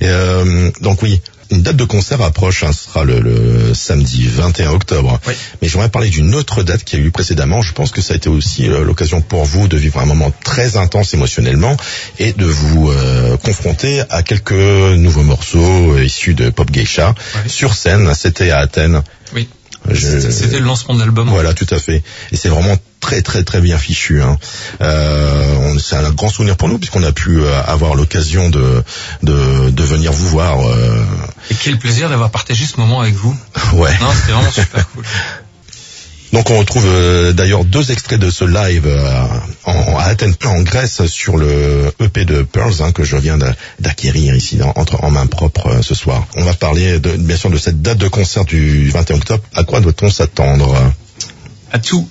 A: Et, euh, donc oui, une date de concert approche, hein, ce sera le, le samedi 21 octobre.
D: Oui.
A: Mais j'aimerais parler d'une autre date qui a eu précédemment. Je pense que ça a été aussi euh, l'occasion pour vous de vivre un moment très intense émotionnellement et de vous euh, confronter à quelques nouveaux morceaux issus de Pop Geisha sur scène. C'était à Athènes.
D: Oui.
A: Je-
D: C'était le lancement de l'album.
A: Voilà, tout à fait. Et c'est vraiment très très très bien fichu. Hein. Euh, c'est un grand souvenir pour nous puisqu'on a pu euh, avoir l'occasion de, de de venir vous voir. euh,
D: Et quel plaisir d'avoir partagé ce moment avec vous.
A: ouais.
D: Non, c'était vraiment super cool.
A: Donc on retrouve euh, d'ailleurs deux extraits de ce live euh, en, à Athènes, en Grèce, sur le EP de Pearls hein, que je viens d'a- d'acquérir ici dans- entre en main propre euh, ce soir. On va parler de, bien sûr de cette date de concert du 21 octobre. À quoi doit-on s'attendre?
D: À tout.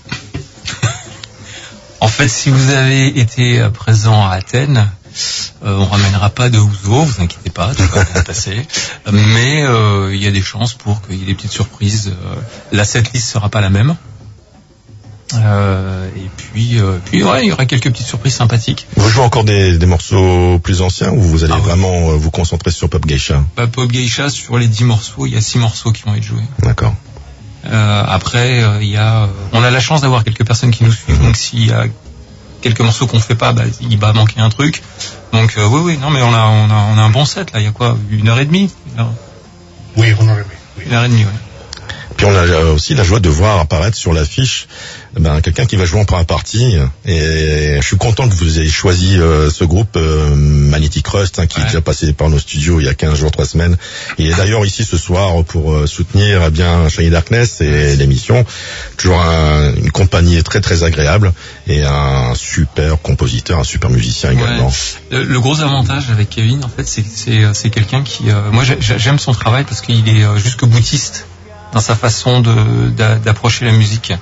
D: en fait, si vous avez été présent à Athènes, euh, on ramènera pas de Ouzo, vous inquiétez pas, tout va bien se passer. Mais euh, il y a des chances pour qu'il y ait des petites surprises. Euh, La setlist sera pas la même. Euh, et puis, euh, puis ouais, il y aura quelques petites surprises sympathiques.
A: Vous jouez encore des, des morceaux plus anciens ou vous allez
D: Ah
A: vraiment euh, vous concentrer sur Pop Geisha?
D: Bah, Pop Geisha, sur les 10 morceaux, il y a 6 morceaux qui vont être joués.
A: D'accord.
D: Euh, après, euh, il y a, euh, on a la chance d'avoir quelques personnes qui nous suivent. Donc, s'il y a quelques morceaux qu'on fait pas, bah, il va manquer un truc. Donc, euh, oui, oui, non, mais on a, on a, on a un bon set là. Il y a quoi, une heure et demie, une heure,
H: Oui, on aurait aimé. Oui.
D: une heure et demie, ouais.
A: Puis on a euh, aussi la joie de voir apparaître sur l'affiche eh ben, quelqu'un qui va jouer en première partie. Et je suis content que vous ayez choisi euh, ce groupe euh, Magnetic Rust hein, qui est déjà passé par nos studios il y a 15 jours, 3 semaines. Il est d'ailleurs ici ce soir pour euh, soutenir eh bien Shiny Darkness et l'émission. Toujours un- une compagnie très très agréable et un super compositeur, un super musicien également.
D: Ouais. Le, le gros avantage avec Kevin, en fait, c'est euh, quelqu'un qui, euh, moi, j'ai- j'ai- j'aime son travail parce qu'il est euh, jusque boutiste dans sa façon d'approcher la musique.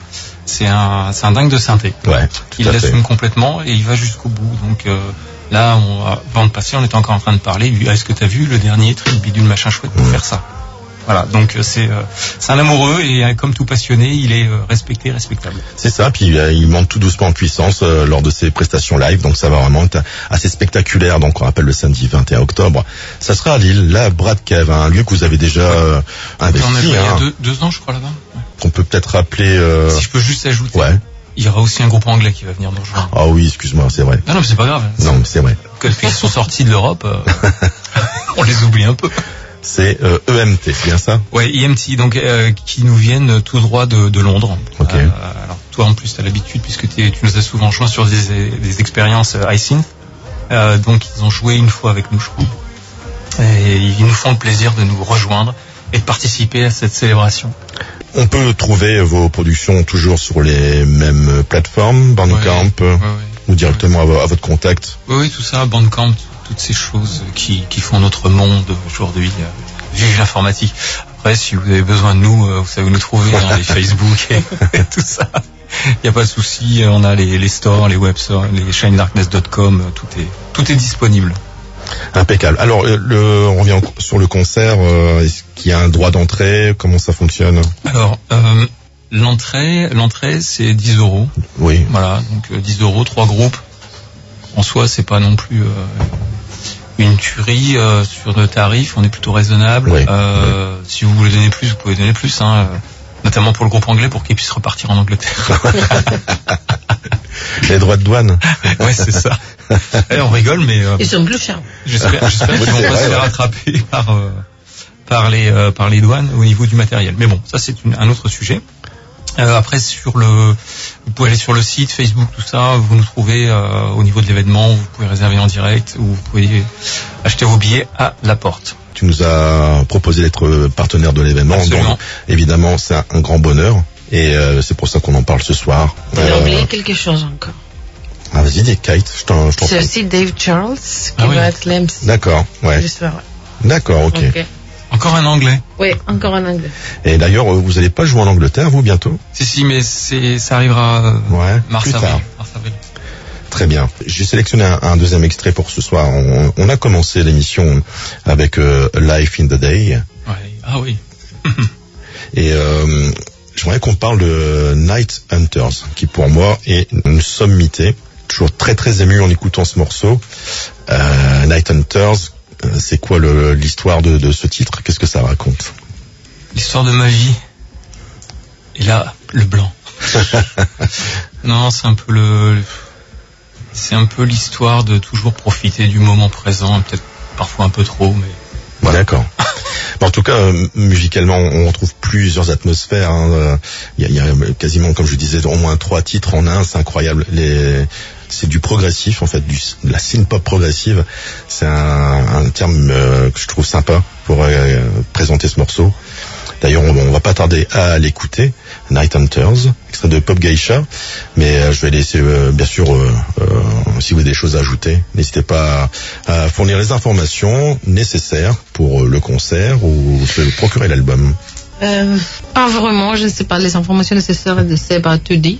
D: C'est un, c'est un dingue de synthé.
A: Ouais,
D: Il l'assume complètement et il va jusqu'au bout. Donc euh, là, on, avant de passer, on était encore en train de parler. Est-ce que tu as vu le dernier truc bidule machin chouette pour faire ça? Voilà. Donc euh, c'est euh, c'est un amoureux et euh, comme tout passionné, il est respecté, respectable.
A: C'est ça, puis il monte tout doucement en puissance lors de ses prestations live, donc ça va vraiment être assez spectaculaire. Donc on rappelle le samedi 21 octobre. Ça sera à Lille, là, Brad Kev, un lieu que vous avez déjà
D: Et on a
A: investi,
D: il y
A: hein,
D: a deux, deux ans, je crois là-bas. Ouais.
A: qu'on peut peut-être rappeler. euh,
D: Si je peux juste ajouter,
A: Ouais.
D: il y aura aussi un groupe anglais qui va venir nous rejoindre.
A: Ah oui, excuse-moi, c'est vrai.
D: Non, non, mais c'est pas grave.
A: Non, mais c'est vrai.
D: Quand ils sont sortis de l'Europe, euh, on les oublie un peu.
A: C'est euh, EMT, c'est bien ça?
D: Ouais, EMT, donc euh, qui nous viennent tout droit de, de Londres.
A: Ok.
D: Euh, alors toi en plus tu as l'habitude puisque tu nous as souvent joint sur des, des expériences iSynth. Donc ils ont joué une fois avec nous, je crois. Et ils nous font le plaisir de nous rejoindre et de participer à cette célébration.
A: On peut trouver vos productions toujours sur les mêmes plateformes, Bandcamp,
D: Ouais, ouais.
A: ou directement à, à votre contact?
D: Oui, oui, tout ça, Bandcamp, toutes ces choses qui, qui font notre monde aujourd'hui. euh, Vive l'informatique. Après, si vous avez besoin de nous, euh, vous savez où nous trouver, hein, les Facebook et, et tout ça. Il n'y a pas de souci, euh, on a les, les stores, les web stores, les shinedarkness.com, tout est, tout est disponible.
A: Impeccable. Alors, le, on revient sur le concert. euh, Est-ce qu'il y a un droit d'entrée? Comment ça fonctionne?
D: Alors, euh, l'entrée, l'entrée, c'est 10 euros.
A: Oui.
D: Voilà, donc euh, 10 euros, trois groupes. En soi, c'est pas non plus euh, une tuerie euh, sur le tarif. On est plutôt raisonnable.
A: Oui,
D: Euh, Si vous voulez donner plus, vous pouvez donner plus, hein, euh, notamment pour le groupe anglais pour qu'il puisse repartir en Angleterre.
A: Les droits de douane.
D: ouais, c'est ça. Eh, on rigole, mais euh,
E: Ils sont plus chers.
D: j'espère, j'espère qu'ils vont pas se faire
A: ouais.
D: rattraper par euh, par les euh, par les douanes au niveau du matériel. Mais bon, ça c'est un autre sujet. Euh, après sur le, vous pouvez aller sur le site, Facebook, tout ça, vous nous trouvez euh, au niveau de l'événement, vous pouvez réserver en direct ou vous pouvez acheter vos billets à la porte.
A: Tu nous as proposé d'être partenaire de l'événement. Donc, évidemment, c'est un, grand bonheur. Et euh, c'est pour ça qu'on en parle ce soir.
E: Il a
A: Euh,
E: oublié quelque chose encore.
A: ah, vas-y, dis, Kate, je t'en t'en
E: C'est
A: prie.
E: aussi Dave Charles qui
D: Ah oui.
E: va être l'MC.
A: D'accord, ouais.
E: J'espère, ouais.
A: D'accord, ok.
E: Ok.
D: Encore un anglais.
E: Oui, encore en anglais.
A: Et d'ailleurs, euh, vous n'allez pas jouer en Angleterre, vous, bientôt?
D: Si si, mais c'est ça arrivera euh,
A: Ouais,
D: mars
A: plus
D: avril.
A: tard.
D: Mars avril.
A: Très bien. J'ai sélectionné un, un deuxième extrait pour ce soir. On, on a commencé l'émission avec euh, Life in the Day.
D: Ouais. Ah oui.
A: Et euh, j'aimerais qu'on parle de Night Hunters, qui pour moi est une sommité. Toujours très très ému en écoutant ce morceau. Euh, Night Hunters, c'est quoi l'histoire de, de ce titre? Qu'est-ce que ça raconte?
D: L'histoire de ma vie. Et là, le blanc. non, c'est un peu le, c'est un peu l'histoire de toujours profiter du moment présent, peut-être parfois un peu trop, mais
A: D'accord. En tout cas, euh, musicalement, on retrouve plusieurs atmosphères. hein. Euh, Il y, y a quasiment, comme je disais, au moins trois titres en un. C'est incroyable. Les, c'est du progressif, en fait, du, de la synth-pop progressive. C'est un, un terme euh, que je trouve sympa pour euh, présenter ce morceau. D'ailleurs, on, va pas tarder à l'écouter. Night Hunters, extrait de Pop Geisha. Mais euh, je vais laisser, euh, bien sûr, euh, euh, si vous avez des choses à ajouter, n'hésitez pas à, fournir les informations nécessaires pour le concert ou se procurer l'album.
E: Pas vraiment, je ne sais pas les informations nécessaires de Seba tout dit.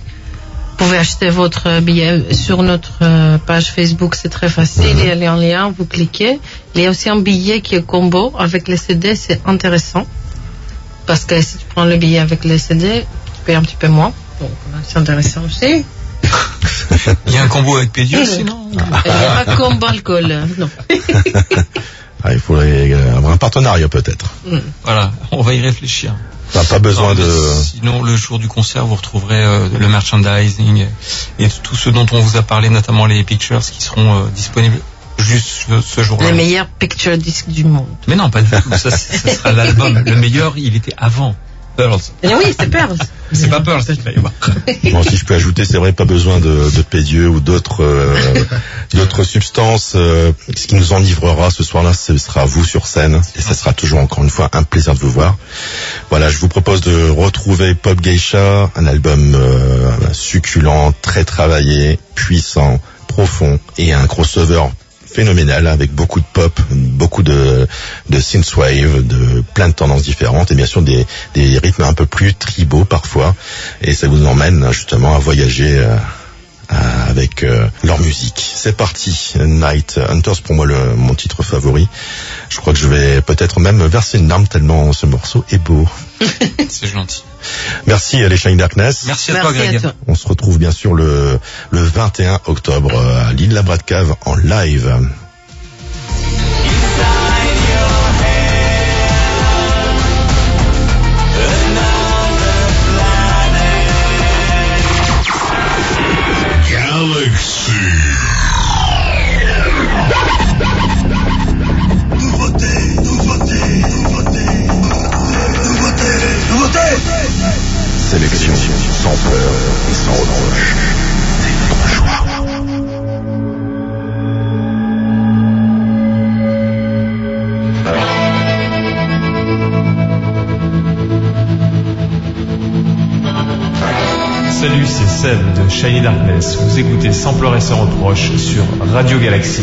E: Vous pouvez acheter votre billet sur notre euh, page Facebook, c'est très facile. Il y a un lien, vous cliquez. Il y a aussi un billet qui est combo avec les CD, c'est intéressant. Parce que si tu prends le billet avec les CD, tu payes un petit peu moins. Donc c'est intéressant aussi.
D: il y a un combo avec Pédieu aussi, non
E: Il n'y a pas combo alcool, non.
A: Ah, il faudrait euh, avoir un partenariat peut-être.
D: Voilà, on va y réfléchir.
A: Pas, pas besoin
D: Non,
A: de...
D: Sinon, le jour du concert, vous retrouverez euh, le merchandising et, tout ce dont on vous a parlé, notamment les pictures qui seront euh, disponibles juste ce, ce jour-là.
E: Les meilleurs picture discs du monde.
D: Mais non, pas du tout. Ça, ça sera l'album. Le meilleur, il était avant. Pearls.
E: Et oui, c'est Pearl.
D: C'est pas Pearls avoir.
A: Bon, si je peux ajouter, c'est vrai, pas besoin de, de pédieux ou d'autres euh, d'autres substances. euh, ce qui nous enivrera ce soir-là, ce sera vous sur scène, et ça sera toujours encore une fois un plaisir de vous voir. Voilà, je vous propose de retrouver Pop Geisha, un album euh, succulent, très travaillé, puissant, profond, et un crossover phénoménal avec beaucoup de pop, beaucoup de, de synthwave, de plein de tendances différentes et bien sûr des, des rythmes un peu plus tribaux parfois et ça vous emmène justement à voyager euh, avec euh, leur musique. C'est parti, Night Hunters pour moi le, mon titre favori. Je crois que je vais peut-être même verser une larme tellement ce morceau est beau.
D: C'est gentil.
A: Merci à les Shine Darkness.
D: Merci à toi,
E: à
D: Greg.
E: toi.
A: On se retrouve bien sûr le, le 21 octobre euh, à l'île La Cave en live.
C: Galaxy.
G: sans et sans. C'est votre.
I: Salut, c'est Seb de Shiny Darkness. Vous écoutez Sans pleurs et sans reproche sur Radio Galaxy.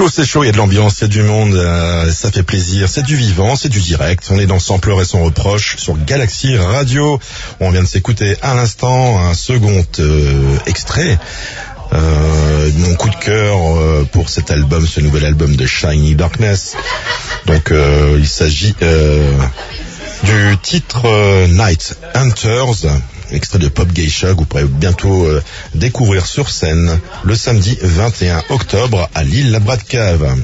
A: Chaud, c'est chaud, il y a de l'ambiance, il y a du monde, euh, ça fait plaisir, c'est du vivant, c'est du direct. On est dans Sans pleurs et sans reproche sur Galaxy Radio. On vient de s'écouter à l'instant un second euh, extrait. Euh, mon coup de cœur euh, pour cet album, ce nouvel album de Shiny Darkness. Donc il s'agit du titre Night Hunters, extrait de Pop Geisha que vous pourrez bientôt euh, découvrir sur scène le samedi 21 octobre à Lille la Brad Cave.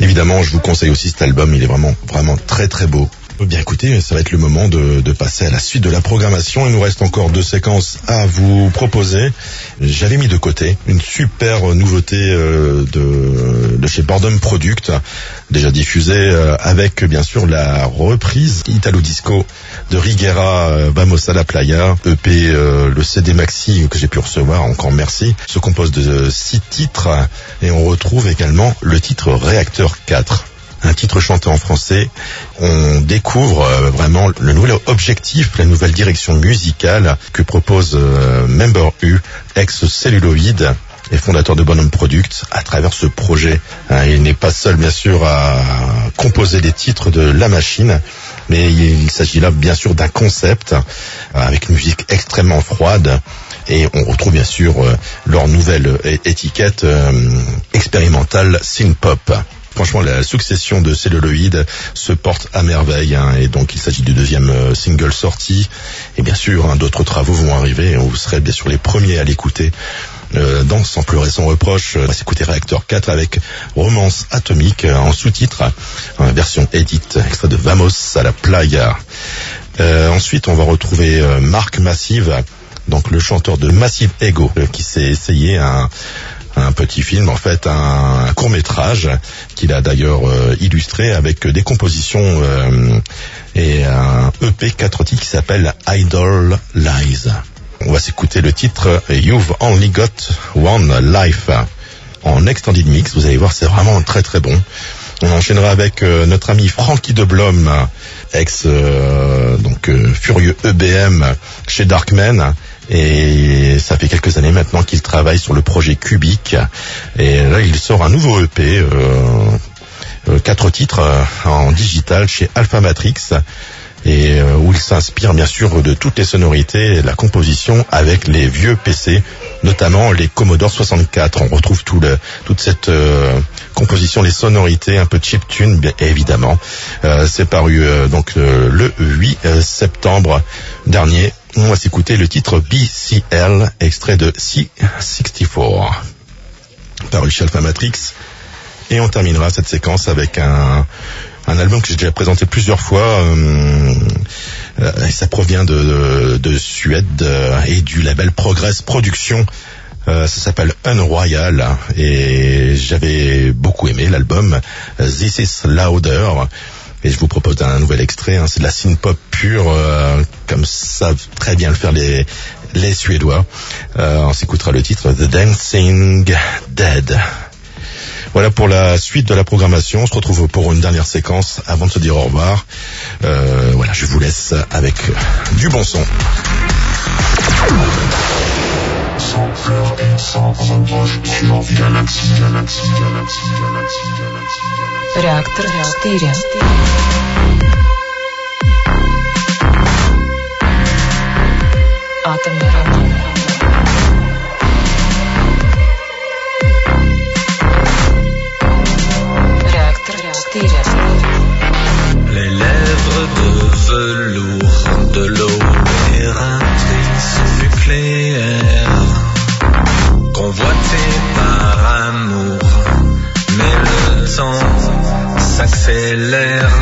A: Évidemment, je vous conseille aussi cet album, il est vraiment vraiment très très beau. Bien écoutez, ça va être le moment de, de passer à la suite de la programmation. Il nous reste encore deux séquences à vous proposer. J'avais mis de côté une super nouveauté euh, de, de chez Boredom Product, déjà diffusée euh, avec bien sûr la reprise Italo Disco de Riguera euh, Vamos a la Playa, EP euh, le CD Maxi que j'ai pu recevoir, encore merci, se compose de six titres et on retrouve également le titre Réacteur 4 un titre chanté en français. On découvre euh, vraiment le nouvel objectif, la nouvelle direction musicale que propose euh, Member U, ex-celluloïde et fondateur de Bonhomme Product à travers ce projet. Hein, il n'est pas seul bien sûr à composer des titres de la machine, mais il, s'agit là bien sûr d'un concept euh, avec une musique extrêmement froide et on retrouve bien sûr euh, leur nouvelle étiquette euh, expérimentale synth-pop. Franchement, la succession de celluloïdes se porte à merveille, hein, et donc il s'agit du deuxième single sorti. Et bien sûr, hein, d'autres travaux vont arriver, et vous serez bien sûr les premiers à l'écouter. Euh, dans Sans pleurer sans reproche, on va s'écouter Reactor 4 avec Romance atomique euh, en sous-titre, euh, version edit, extrait de Vamos à la playa. Euh, ensuite, on va retrouver Marc Massive, donc le chanteur de Massive Ego, qui s'est essayé un, un petit film, en fait, un, court métrage qu'il a d'ailleurs illustré avec des compositions et un EP 4 titres qui s'appelle Idol Lies. On va s'écouter le titre You've Only Got One Life en extended mix. Vous allez voir, c'est vraiment très très bon. On enchaînera avec euh, notre ami Frankie de Blom, ex euh, donc euh, furieux EBM chez Darkman. Et ça fait quelques années maintenant qu'il travaille sur le projet Cubic. Et là, il sort un nouveau EP, euh, euh, quatre titres euh, en digital chez Alpha Matrix et euh, où il s'inspire bien sûr de toutes les sonorités et la composition avec les vieux PC, notamment les Commodore 64. On retrouve tout le, toute cette euh, composition, les sonorités, un peu chip tune bien évidemment. Euh, C'est paru euh, donc euh, le 8 euh, septembre dernier. On va s'écouter le titre BCL, extrait de C64, paru chez Alpha Matrix. Et on terminera cette séquence avec un, un album que j'ai déjà présenté plusieurs fois. euh, ça provient de, de, de Suède euh, et du label Progress Productions. Euh, ça s'appelle Unroyal et j'avais beaucoup aimé l'album This is Louder. Et je vous propose un nouvel extrait. hein. C'est de la synth-pop pure, euh, comme savent très bien le faire les, les Suédois. Euh, on s'écoutera le titre The Dancing Dead. Voilà pour la suite de la programmation. On se retrouve pour une dernière séquence avant de se dire au revoir. Euh, voilà, je vous laisse avec du bon son.
C: Sans pleurs et sans reproche sur Galaxy, Galaxy, Galaxy, Galaxy, Galaxy, Galaxy.
J: Реактор 4. Атомный роман.
K: Velours de l'eau nucléaire, convoitée par amour, mais le temps s'accélère.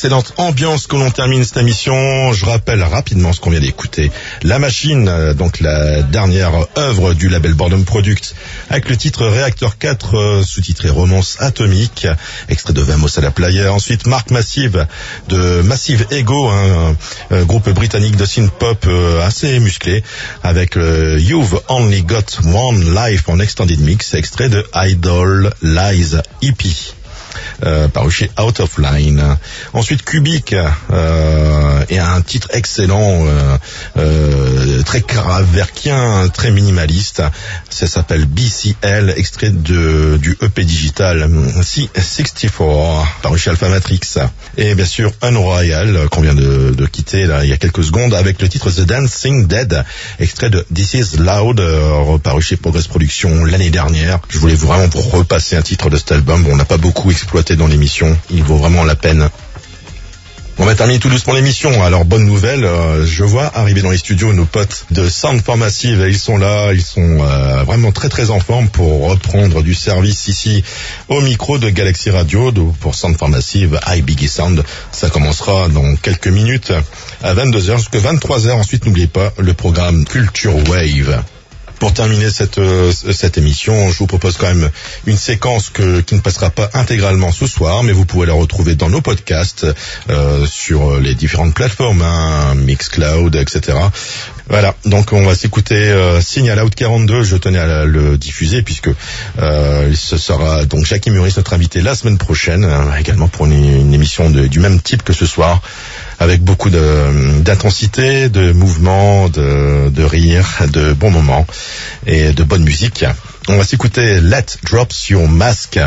A: Excellente ambiance que l'on termine cette émission. Je rappelle rapidement ce qu'on vient d'écouter. La Machine, euh, donc la dernière œuvre du label Boredom Product, avec le titre Reactor 4, euh, sous-titré Romance Atomique, extrait de Vamos à la Player. Ensuite, Mark Massive de Massive Ego, un, groupe britannique de synth-pop euh, assez musclé, avec You've Only Got One Life en extended mix, extrait de Idol Lies EP euh, chez Out of Line. Ensuite Cubic euh, et un titre excellent, euh, euh, très caraverkien, très minimaliste. Ça s'appelle BCL, extrait de du EP digital C64, paru chez Alpha Matrix. Et bien sûr Unroyal qu'on vient de, quitter là il y a quelques secondes avec le titre The Dancing Dead, extrait de This Is Loud, euh, paru chez Progress Productions l'année dernière. Je voulais vraiment vous repasser un titre de cet album. On n'a pas beaucoup exploité dans l'émission. Il vaut vraiment la peine. Va terminer tout doucement l'émission. Alors bonne nouvelle, euh, je vois arriver dans les studios nos potes de Sound for Massive. Ils sont là, ils sont euh, vraiment très très en forme pour reprendre du service ici au micro de Galaxy Radio de- pour Sound for Massive, High Biggie Sound. Ça commencera dans quelques minutes à 22h jusqu'à 23h. Ensuite, n'oubliez pas le programme Culture Wave. Pour terminer cette euh, cette émission, je vous propose quand même une séquence que, qui ne passera pas intégralement ce soir, mais vous pouvez la retrouver dans nos podcasts euh, sur les différentes plateformes, hein, Mixcloud, etc. Voilà, donc on va s'écouter euh, Signal Out 42. Je tenais à le diffuser puisque euh, ce sera donc Jackie Muris notre invité la semaine prochaine, hein, également pour une, émission de- du même type que ce soir avec beaucoup de- d'intensité, de, mouvement, de, de rire, de bons moments et de bonne musique. On va s'écouter Let Drops Your Mask,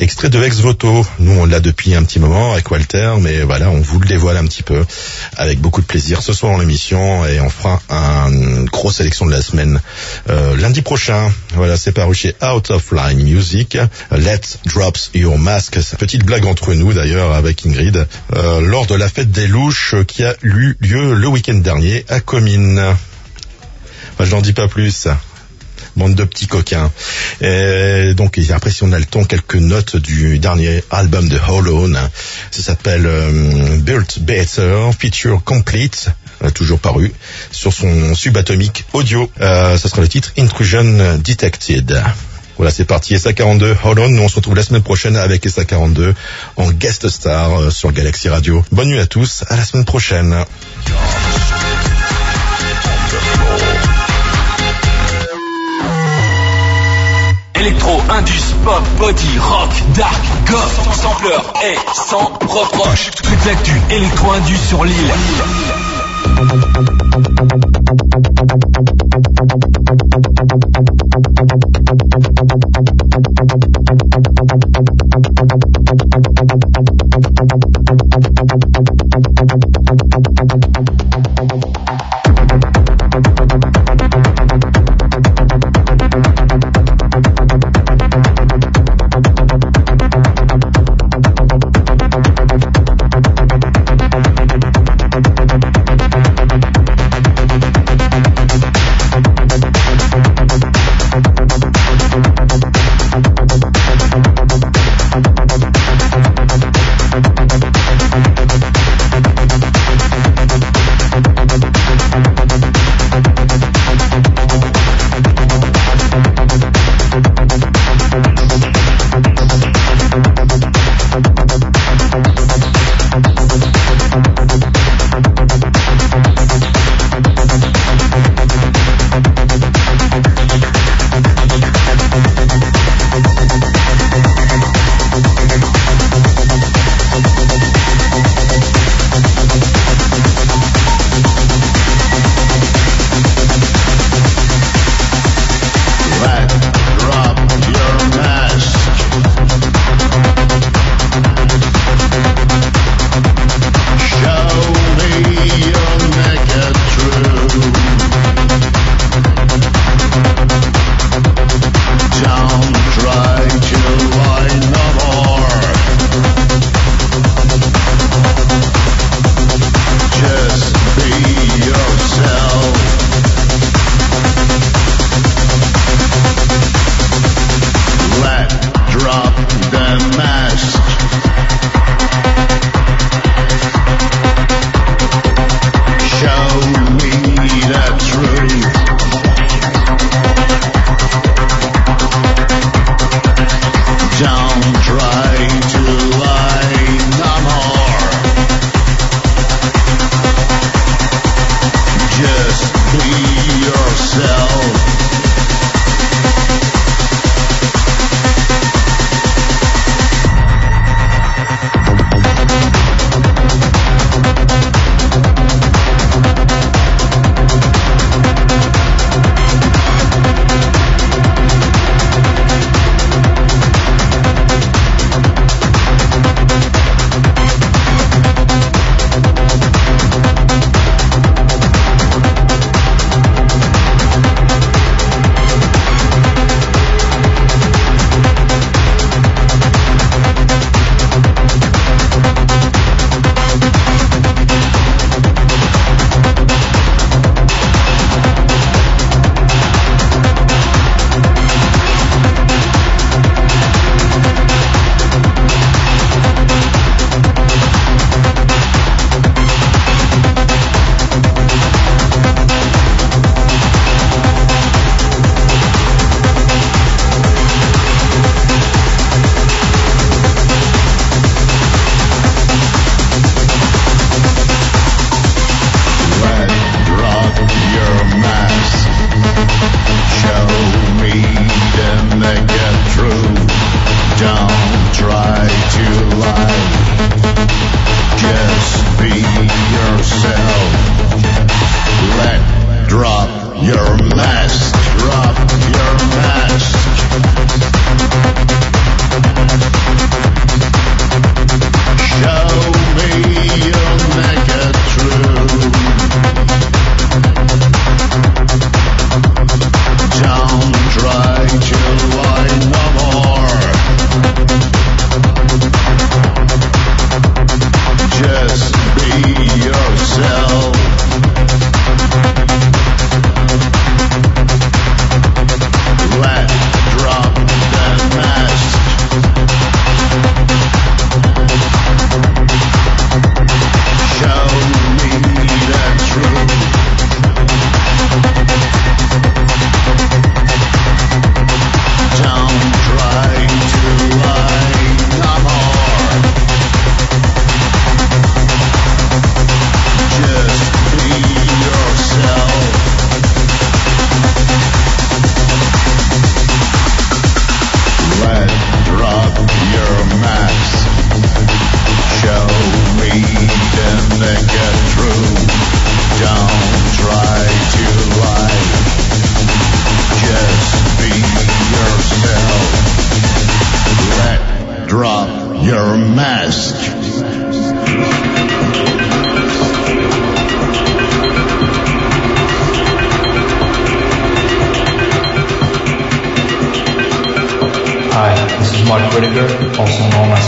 A: extrait de Ex Voto. Nous, on l'a depuis un petit moment avec Walter, mais voilà, on vous le dévoile un petit peu avec beaucoup de plaisir ce soir dans l'émission et on fera un- une grosse sélection de la semaine euh, lundi prochain. Voilà, c'est paru chez Out of Line Music. Let Drops Your Mask. Petite blague entre nous d'ailleurs avec Ingrid euh, lors de la fête des louches qui a eu lieu le week-end dernier à Comines. Enfin, je n'en dis pas plus. Bande de petits coquins. Et donc après si on a le temps, quelques notes du dernier album de Hollow. Ça s'appelle euh, Built Better Feature Complete. euh, Toujours paru sur son subatomique audio. Euh, ça sera le titre Intrusion Detected. Voilà, c'est parti. SA42 Hollow. Nous on se retrouve la semaine prochaine avec SA42 en guest star euh, sur Galaxy Radio. Bonne nuit à tous. À la semaine prochaine.
L: Électro, indus, pop, body, rock, dark, goth, sampleur et sans reproche. Toute l'actu électro-indus sur l'île.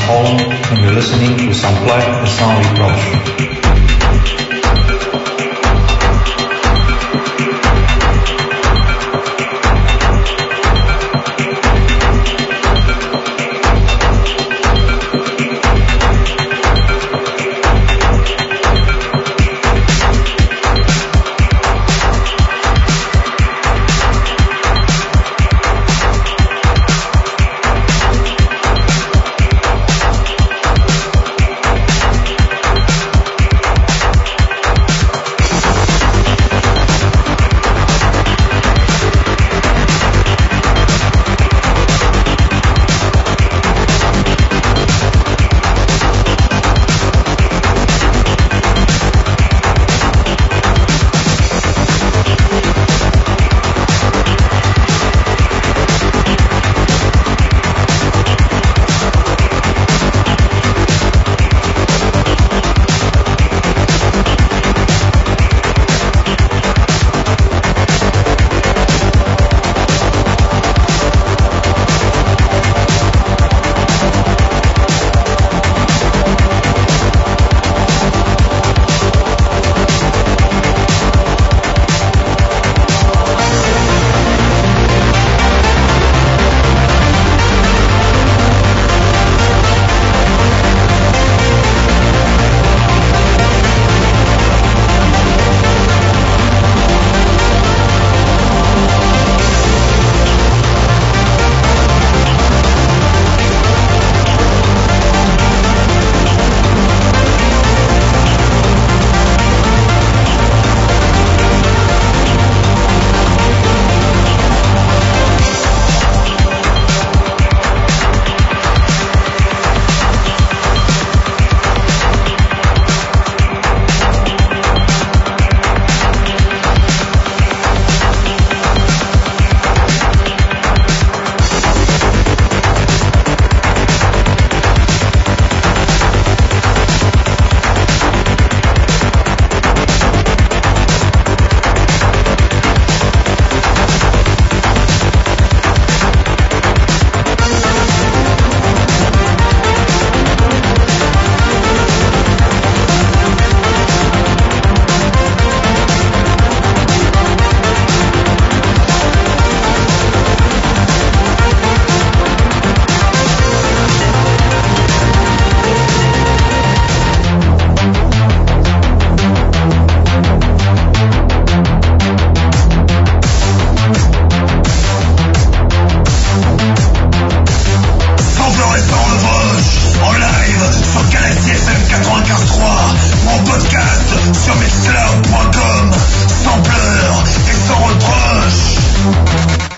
M: home and you're listening to some Plaque and Sans Reproche.